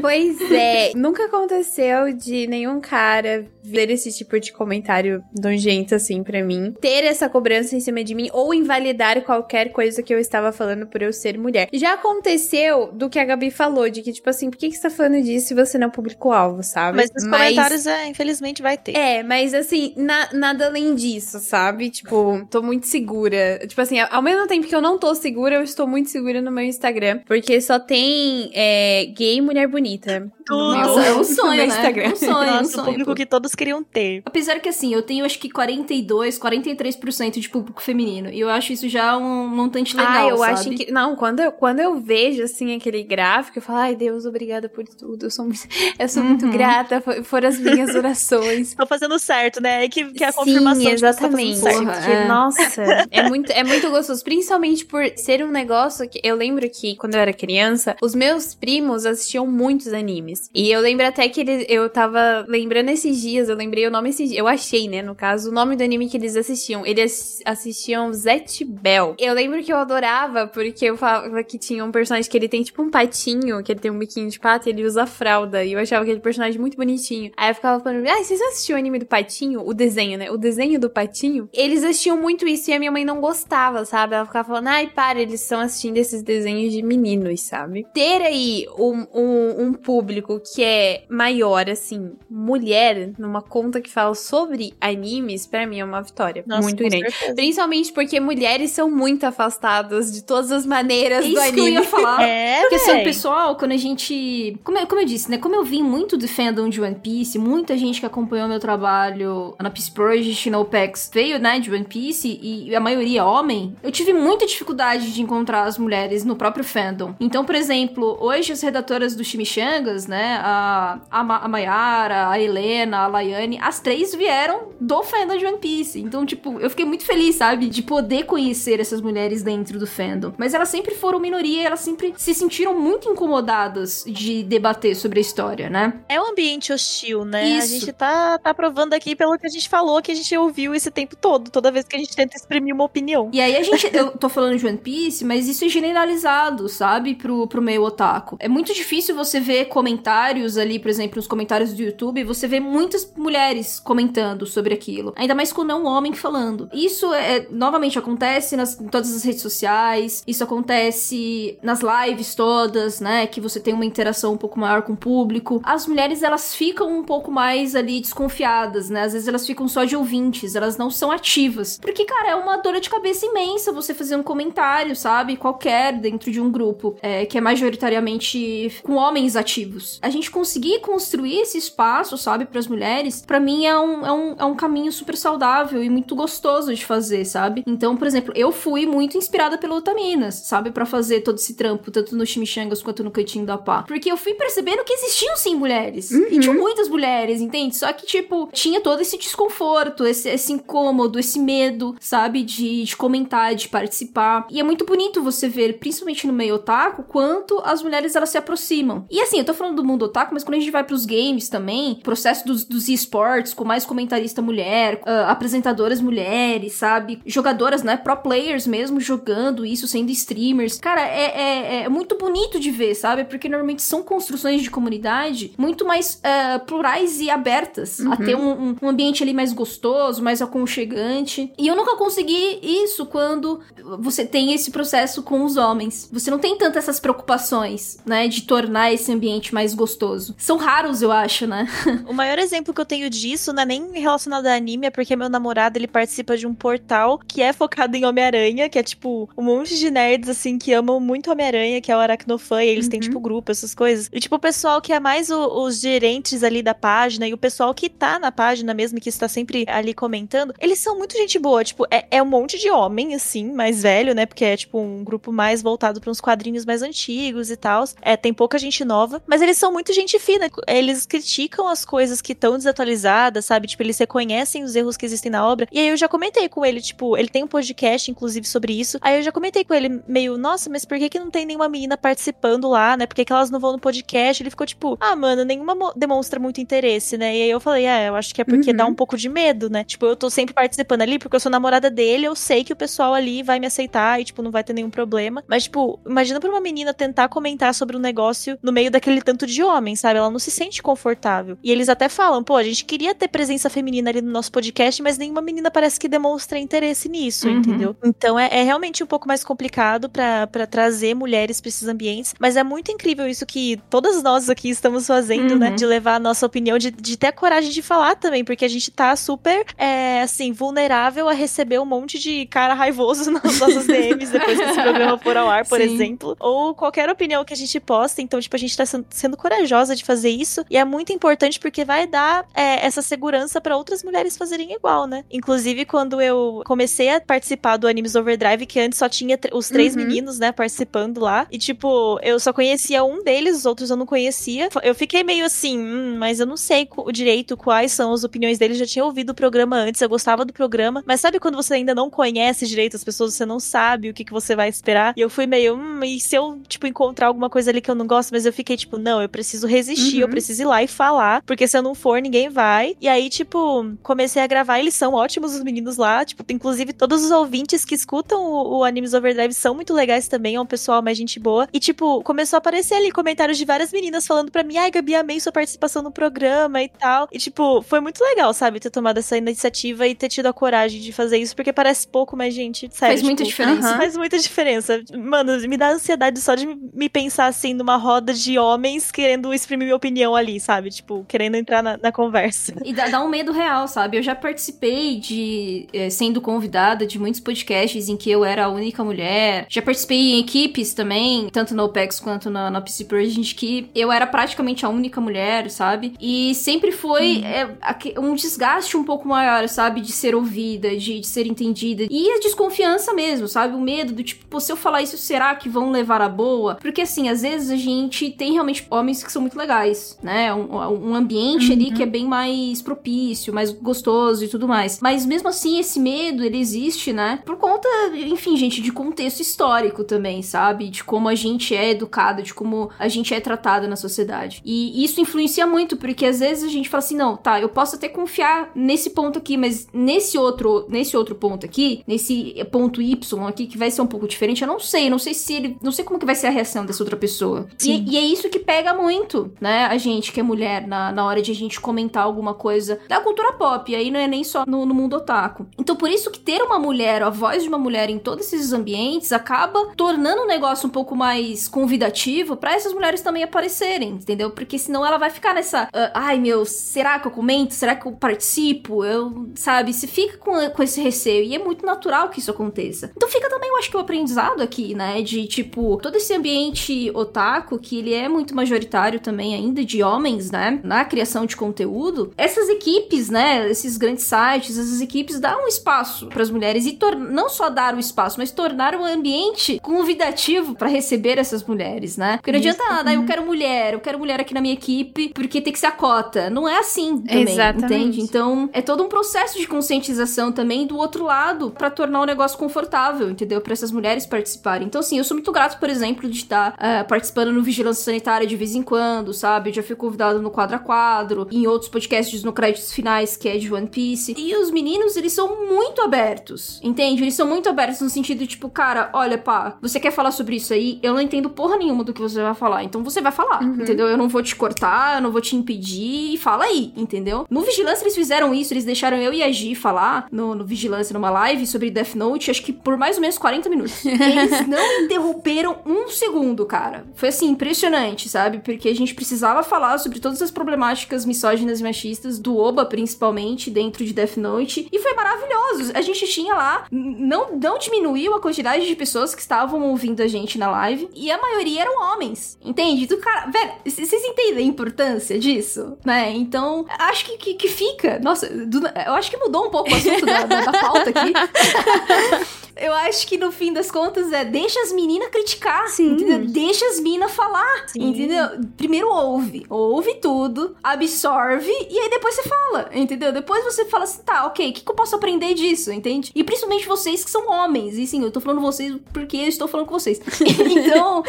Pois é, nunca aconteceu de nenhum cara ver esse tipo de comentário nojento assim pra mim, ter essa cobrança em cima de mim ou invalidar qualquer coisa que eu estava falando por eu ser mulher. Já aconteceu do que a Gabi falou, de que tipo assim, por que, que você tá falando disso se você não é público-alvo, sabe? Mas nos comentários, é, infelizmente, vai ter. É, mas assim, na- nada além disso, sabe? Tipo, tô muito segura. Tipo assim, ao mesmo tempo que eu não tô segura, eu estou muito segura no meu Instagram. Porque só tem é, gay e mulher bonita. Tudo. Nossa, é um sonho, né? Instagram. Um sonho, um Nossa, o sonho. público que todos queriam ter. Apesar que assim, eu tenho acho que 42, 43% de público feminino. E eu acho isso já um montante legal, ah, eu sabe? acho que. Não, quando eu, quando eu vejo, assim, aquele gráfico, eu falo, ai, Deus, obrigada por tudo. Eu sou muito, eu sou muito Uhum. grata, fo- foram as minhas orações. Tô fazendo certo, né? É que, que é a confirmação Sim, de que você tá fazendo exatamente. certo. Porra, é. nossa, é muito, é muito gostoso. Principalmente por ser um negócio que eu lembro que quando eu era criança, os meus primos assistiam muitos animes. E eu lembro até que eles, eu tava lembrando esses dias, eu lembrei o nome. Eu achei, né, no caso, o nome do anime que eles assistiam. Eles assistiam Zet Bell. Eu lembro que eu adorava, porque eu falava que tinha um personagem que ele tem tipo um patinho, que ele tem um biquinho de pato e ele usa fralda. E eu achava aquele personagem muito bonitinho. Aí eu ficava falando, ah, vocês assistiram o anime do patinho? O desenho, né? O desenho do patinho? Eles assistiam muito isso e a minha mãe não gostava, sabe? Ela ficava falando, ai, para, eles estão assistindo esses desenhos de meninos, sabe? Ter aí um, um, um público que é maior, assim, mulher, numa conta que fala sobre animes, pra mim é uma vitória Nossa, muito grande. certeza. Principalmente porque mulheres são muito afastadas de todas as maneiras É do isso que eu anime. ia falar. É, Porque assim, o pessoal, quando a gente. Como eu, como eu disse, né? Como eu vim muito do fandom de One Piece, muita gente que acompanhou meu trabalho na Peace Project, na OPEX, veio, né, de One Piece, e a maioria homem, eu tive muita dificuldade de encontrar as mulheres no próprio fandom. Então, por exemplo, hoje as redatoras do Chimichangas, né, a, a, Ma- a Mayara, a Helena, a Laiane, as três vieram do fandom de One Piece. Então, tipo, eu fiquei muito feliz, sabe, de poder conhecer essas mulheres dentro do fandom. Mas elas sempre foram minoria, elas sempre se sentiram muito incomodadas de debater sobre a história, né? É um ambiente hostil, né? A Isso. gente tá, tá provando aqui pelo que a gente falou, que a gente ouviu esse tempo todo, toda vez que a gente tenta exprimir uma opinião. E aí a gente, eu tô falando de One Piece, mas isso é generalizado, sabe, pro, pro meio otaku. É muito difícil você ver comentários ali, por exemplo, nos comentários do YouTube, você vê muitas mulheres comentando sobre aquilo. Ainda mais quando é um homem falando. Isso, é, novamente, acontece nas, em todas as redes sociais, isso acontece nas lives todas, né, que você tem uma interação um pouco maior com o público. As mulheres, elas ficam um pouco mais ali desconfiadas, né, às vezes elas ficam só de ouvintes, elas não são ativas. Porque, cara, é uma dor de cabeça imensa você fazer um comentário, sabe? Qualquer dentro de um grupo é, que é majoritariamente com homens ativos. A gente conseguir construir esse espaço, sabe, para as mulheres mulheres, para mim é um, é, um, é um caminho super saudável e muito gostoso de fazer, sabe? Então, por exemplo, eu fui muito inspirada pelo Otaminas, sabe? para fazer todo esse trampo, tanto no Chimichangas quanto no Cantinho da Pá. Porque eu fui percebendo que existiam sim mulheres. Uhum. E tinha muitas mulheres, entende? Só que, tipo, tinha todo esse desconforto, esse, esse incômodo, esse medo, sabe? De, de comentar, de participar. E é muito bonito você ver, principalmente no meio otaku, quanto as mulheres elas se aproximam. E assim, eu tô falando do mundo otaku, mas quando a gente vai pros games também, processo dos, dos esportes, com mais comentarista mulher, uh, apresentadoras mulheres, sabe? Jogadoras, né? Pro players mesmo jogando isso, sendo streamers. Cara, é, é, é muito bonito de ver, sabe? Porque normalmente são construções de comunidade muito mais uh, plurais e abertas uhum. a ter um, um, ambiente ali mais gostoso, mais aconchegante. E eu nunca consegui isso quando você tem esse processo com os homens. Você não tem tanto essas preocupações, né? De tornar esse ambiente mais gostoso. São raros, eu acho, né? o maior exemplo que eu tenho disso não é nem relacionado a anime, é porque meu namorado ele participa de um portal que é focado em Homem-Aranha, que é tipo um monte de nerds assim que amam muito Homem-Aranha, que é o Aracnofã, e eles uhum. têm tipo grupo, essas coisas. E tipo o pessoal que é mais o, os gerentes ali da página e o pessoal que tá na página mesmo, que está sempre ali comentando, eles são muito gente boa. Tipo, é, é um monte de homem, assim, mais velho, né? Porque é tipo um grupo mais voltado para uns quadrinhos mais antigos e tal. É, tem pouca gente nova, mas eles são muito gente fina. Eles criticam as coisas que estão desatualizadas, sabe? Tipo, eles reconhecem os erros que existem na obra. E aí eu já comentei com ele, tipo, ele tem um podcast, inclusive, sobre isso. Aí eu já comentei com ele, meio, nossa, mas por que, que não tem nenhuma menina participando lá, né? Por que, que elas não vão no podcast? Ele ficou tipo, ah, mano, nenhuma demonstra muito interesse, né? E aí eu falei, é, eu acho que é porque uhum. dá um pouco de medo, né? Tipo, eu tô sempre participando ali porque eu sou namorada dele, eu sei que o pessoal ali vai me aceitar e, tipo, não vai ter nenhum problema. Mas, tipo, imagina pra uma menina tentar comentar sobre um negócio no meio daquele tanto de homem, sabe? Ela não se sente confortável. E eles até falam, pô, a gente queria ter presença feminina ali no nosso podcast, mas nenhuma menina parece que demonstra interesse nisso, uhum. entendeu? Então é, é, realmente um pouco mais complicado para trazer mulheres pra esses ambientes, mas é muito incrível isso que todas nós aqui estamos fazendo, né? uhum. né? De levar a nossa opinião, de, de ter a coragem de falar também, porque a gente tá super, é, assim, vulnerável a receber um monte de cara raivoso nas nossas DMs depois que esse programa for ao ar, por Sim. exemplo. Ou qualquer opinião que a gente posta. Então, tipo, a gente tá sendo corajosa de fazer isso. E é muito importante porque vai dar é, essa segurança para outras mulheres fazerem igual, né? Inclusive, quando eu comecei a participar do Animes Overdrive, que antes só tinha os três uhum. meninos, né, participando lá. E, tipo, eu só conhecia um deles, os outros eu não conhecia. Eu fiquei meio assim, hum, mas eu não sei o direito quais são as opiniões deles. Já tinha ouvido o programa antes, eu gostava do programa. Mas sabe quando você ainda não conhece direito as pessoas, você não sabe o que, que você vai esperar? E eu fui meio, hum, e se eu, tipo, encontrar alguma coisa ali que eu não gosto, mas eu fiquei tipo, não, eu preciso resistir, uhum. eu preciso ir lá e falar, porque se eu não for, ninguém vai. E aí, tipo, comecei a gravar, eles são ótimos os meninos lá, tipo, inclusive todos os ouvintes que escutam o, o Animes Overdrive são muito legais também, é um pessoal mais gente boa. E, tipo, começou a aparecer ali comentários de várias meninas falando pra mim, ai, Gabi, amei sua participação no programa e tal. E, tipo, foi muito legal, sabe, ter tomado essa iniciativa e ter tido a coragem de fazer isso, porque parece pouco, mas, gente, sério. Faz tipo, muita diferença. Faz muita diferença. Mano, me dá ansiedade só de me pensar assim numa roda de homens querendo exprimir minha opinião ali, sabe? Tipo, querendo entrar na, na conversa. E dá, dá, um medo real, sabe? Eu já participei de é, sendo convidada de muitos podcasts em que eu era a única mulher. Já participei em equipes também, tanto no OPEX quanto na, na PC Project, que eu era praticamente a única mulher, sabe? E sempre foi uhum. é, um desgaste um pouco maior, sabe? De ser ouvida, de, de ser entendida. E a desconfiança mesmo, sabe? O medo do tipo, pô, se eu falar isso, será que vão levar a boa? Porque assim, às vezes a gente tem realmente homens que são muito legais, né? Um, um ambiente uhum. ali que é bem mais propício, mais gostoso e tudo mais. Mas mesmo assim, esse medo, ele existe, né? Por conta, enfim, gente, de contexto histórico também, sabe? De como a gente é educado, de como a gente é tratado na sociedade. E isso influencia muito, porque às vezes a gente fala assim, não, tá, eu posso até confiar nesse ponto aqui, mas nesse outro, nesse outro ponto aqui, nesse ponto Y aqui, que vai ser um pouco diferente, eu não sei, não sei se ele, não sei como que vai ser a reação dessa outra pessoa. E, e, é isso que pega muito, né, a gente que é mulher, na, na hora de a gente comentar alguma coisa da cultura pop, e aí não é nem só no, no mundo otaku. Então por isso que ter uma mulher, a voz de uma mulher em todos esses ambientes, acaba tornando o negócio um pouco mais convidativo para essas mulheres também aparecerem, entendeu? Porque senão ela vai ficar nessa, uh, ai meu, será que eu comento? Será que eu participo? Eu, sabe, se fica com, com esse receio, e é muito natural que isso aconteça. Então fica também, eu acho que o aprendizado aqui, né, de tipo, todo esse ambiente otaku, que ele é muito majoritário também ainda de homens, né, na criação de conteúdo conteúdo, essas equipes, né, esses grandes sites, essas equipes dão um espaço para as mulheres e não só dar o espaço, mas tornar o ambiente convidativo para receber essas mulheres, né? Porque não adianta nada, ah, eu uhum. quero mulher, eu quero mulher aqui na minha equipe, porque tem que ser a cota. Não é assim também, Exatamente. entende? Então, é todo um processo de conscientização também do outro lado para tornar o negócio confortável, entendeu? Para essas mulheres participarem. Então, assim, eu sou muito grato, por exemplo, de estar uh, participando no Vigilância Sanitária de vez em quando, sabe? Eu já fui convidado no Quadro a Quadro, em outros podcasts no Créditos Finais, que é de One Piece. E os meninos, eles são muito abertos, entende? Eles são muito abertos no sentido, tipo, cara, olha, pá, você quer falar sobre isso aí? Eu não entendo porra nenhuma do que você vai falar. Então você vai falar, uhum. entendeu? Eu não vou te cortar, eu não vou te impedir. Fala aí, entendeu? No Vigilância eles fizeram isso, eles deixaram eu e a Gi falar no, no Vigilância, numa live sobre Death Note, acho que por mais ou menos 40 minutos. Eles não interromperam um segundo, cara. Foi assim, impressionante, sabe? Porque a gente precisava falar sobre todas as problemáticas misóginas e machistas do Oba, principalmente, dentro de Death Note. E foi maravilhoso. A gente tinha lá, não, não diminuiu a quantidade de pessoas que estavam ouvindo a gente na live. E a maioria eram homens. Entende? Do cara. Velho, vocês entendem a importância disso? Né? Então, acho que, que, que fica. Nossa, do, eu acho que mudou um pouco o assunto da, da, da pauta aqui. eu acho que no fim das contas é deixa as meninas criticar, Sim. entendeu? Deixa as minas falar, Sim. entendeu? Primeiro ouve, ouve tudo, absorve e aí depois você fala, entendeu? Depois você fala assim, tá, ok, o que, que eu posso aprender disso, entende? E principalmente vocês que são homens, e sim, eu tô falando vocês porque eu estou falando com vocês. então,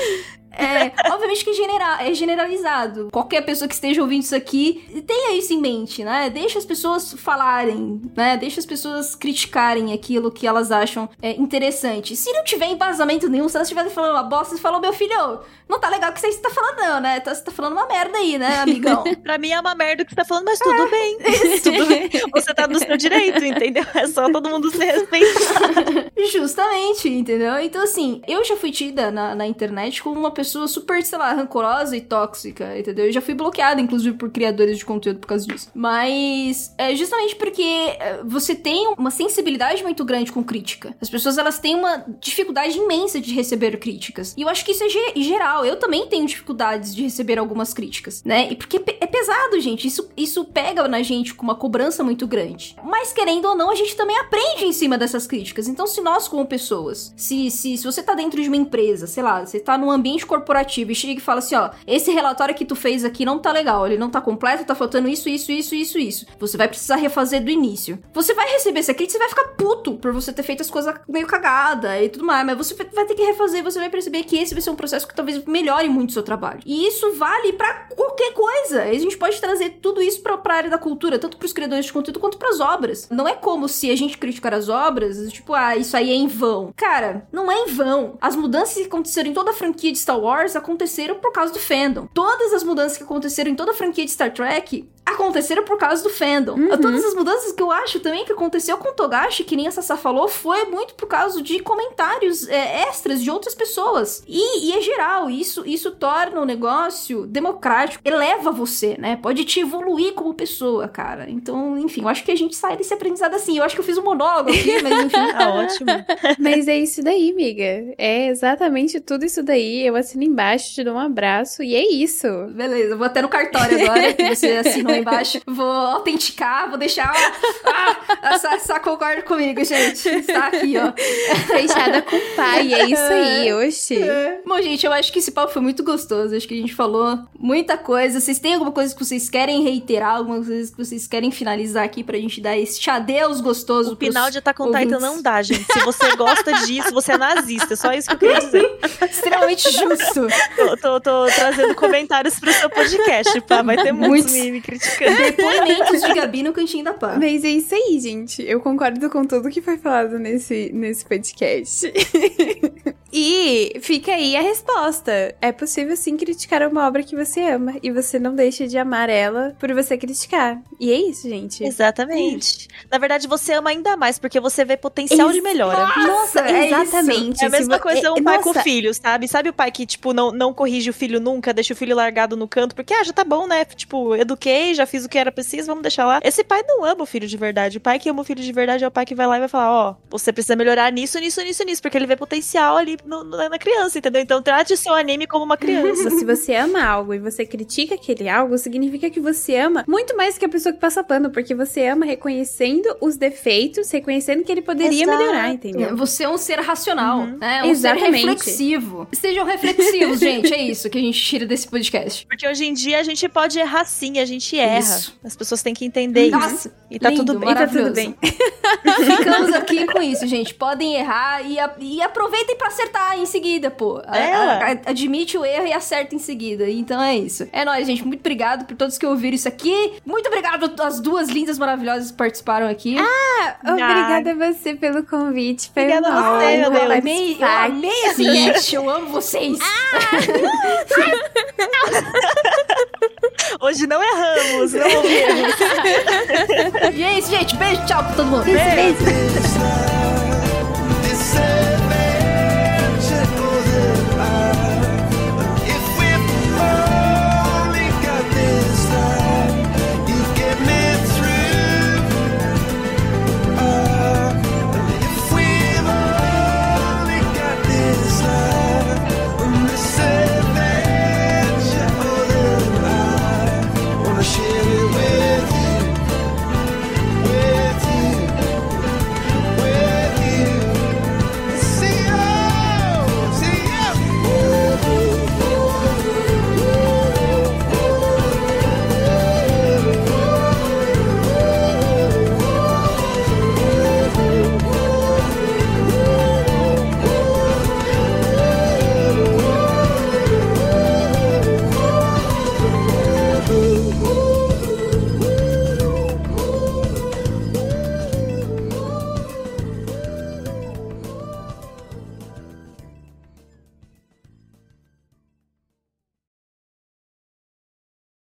é, obviamente que genera é generalizado. Qualquer pessoa que esteja ouvindo isso aqui, tenha isso em mente, né? Deixa as pessoas falarem, né? Deixa as pessoas criticarem aquilo que elas acham é, interessante. Se não tiver embasamento nenhum, se elas estiverem falando uma bosta, você fala, meu filho, não tá legal o que você está falando, não, né? Tá, você tá falando uma merda aí, né, amigão? pra mim é uma merda o que você tá falando, mas tudo é, bem. tudo bem. Você tá no seu direito, entendeu? É só todo mundo se respeitar. Justamente, entendeu? Então, assim, eu já fui tida na, na internet como uma pessoa super, sei lá, rancorosa e tóxica, entendeu? Eu já fui bloqueada, inclusive, por criadores de conteúdo por causa disso. Mas é justamente porque é, você tem uma sensibilidade muito grande com crítica. As pessoas, elas têm uma dificuldade imensa de receber críticas. E eu acho que isso é geral. Eu também tenho dificuldades de receber algumas críticas, né? E porque é pesado, gente. Isso, isso pega na gente com uma cobrança muito grande. Mas, querendo ou não, a gente também aprende em cima dessas críticas. Então, se nós, como pessoas, se, se, se você tá dentro de uma empresa, sei lá, você tá num ambiente corporativo e chega e fala assim, ó, esse relatório que tu fez aqui não tá legal, ele não tá completo, tá faltando isso, isso, isso, isso, isso. Você vai precisar refazer do início. Você vai receber essa crítica, você vai ficar puto por você ter feito as coisas meio cagada e tudo mais, mas você vai ter que refazer, você vai perceber que esse vai ser um processo que talvez melhore muito o seu trabalho. E isso vale para qualquer coisa. A gente pode trazer tudo isso pra, pra área da cultura, tanto pros criadores de conteúdo quanto pras obras. Não é como se a gente criticar as obras, tipo, ah, isso aí é em vão. Cara, não é em vão. As mudanças que aconteceram em toda a franquia de Star Wars aconteceram por causa do fandom. Todas as mudanças que aconteceram em toda a franquia de Star Trek aconteceram por causa do fandom. Uhum. Todas as mudanças que eu acho também que aconteceu com o Togashi, que nem a Sassa falou, foi muito por causa de comentários é, extras de outras pessoas. E, e é geral, isso, isso torna o negócio democrático, eleva você, né? Pode te evoluir como pessoa, cara. Então, enfim, eu acho que a gente sai desse aprendizado assim. Eu acho que eu fiz um monólogo aqui, mas enfim. tá ótimo. mas é isso daí, amiga. É exatamente tudo isso daí. Eu assino embaixo, te dou um abraço e é isso. Beleza, vou até no cartório agora, que você assinou embaixo. Vou autenticar, vou deixar. Ah, só, só concorda comigo, gente. Está aqui, ó. Fechada com o pai, é isso aí, oxi. É. Bom, gente, eu acho que esse papo foi muito gostoso. Acho que a gente falou muita coisa. Vocês têm alguma coisa que vocês querem reiterar? Alguma coisa que vocês querem finalizar aqui pra gente dar esse adeus gostoso? O final de Attack on Titan não dá, gente. Se você gosta disso, você é nazista. Só isso que eu queria dizer. Extremamente justo. Tô, tô, tô, trazendo comentários pro seu podcast, pá. Vai ter muitos, muitos me, me criticando. Depoimentos de Gabi no cantinho da pá. Mas é isso aí, gente. Eu concordo com tudo que foi falado nesse, nesse podcast. e fica aí a resposta. É possível sim criticar uma obra que você ama e você não deixa de amar ela por você criticar. E é isso, gente. Exatamente. Na verdade, você ama ainda mais porque você vê potencial Ex de melhora. Nossa, é exatamente. É a mesma coisa um é, pai nossa. com o filho, sabe? Sabe o pai que, tipo, não, não corrige o filho nunca, deixa o filho largado no canto, porque, ah, já tá bom, né? Tipo, eduquei, já fiz o que era preciso, vamos deixar lá. Esse pai não ama o filho de verdade. O pai que ama o filho de verdade é o pai que vai lá e vai falar, ó, oh, você precisa melhorar nisso, nisso, nisso, nisso, porque ele vê potencial ali no, na criança, entendeu? Então trate o seu anime como uma criança. Se você ama algo e você critica aquele algo, significa que você ama muito mais que a pessoa que passa pano, porque você ama reconhecendo os defeitos, reconhecendo que ele poderia Exato. melhorar, entendeu? Você é um ser racional, Uhum. né? Um Exatamente. ser reflexivo. Sejam reflexivos, gente. É isso que a gente tira desse podcast. Porque hoje em dia a gente pode errar sim, a gente erra. Isso. As pessoas têm que entender isso. Nossa, E tá lindo, tudo bem. E tá tudo bem. Ficamos aqui com isso, gente. Podem errar e, a- e aproveitem pra acertar em seguida, pô. É, a- a- admite o erro e acerta em seguida. Então é isso. É nóis, gente. Muito obrigado por todos que ouviram isso aqui. Muito obrigado às duas lindas maravilhosas que participaram aqui. Obrigada a você pelo convite. Foi Obrigada a você, meu Deus. eu amei, eu amei esse cast. Eu amo vocês. Hoje não erramos, não ouvimos. E é isso, gente. Beijo, tchau pra todo mundo. Beijo, beijo.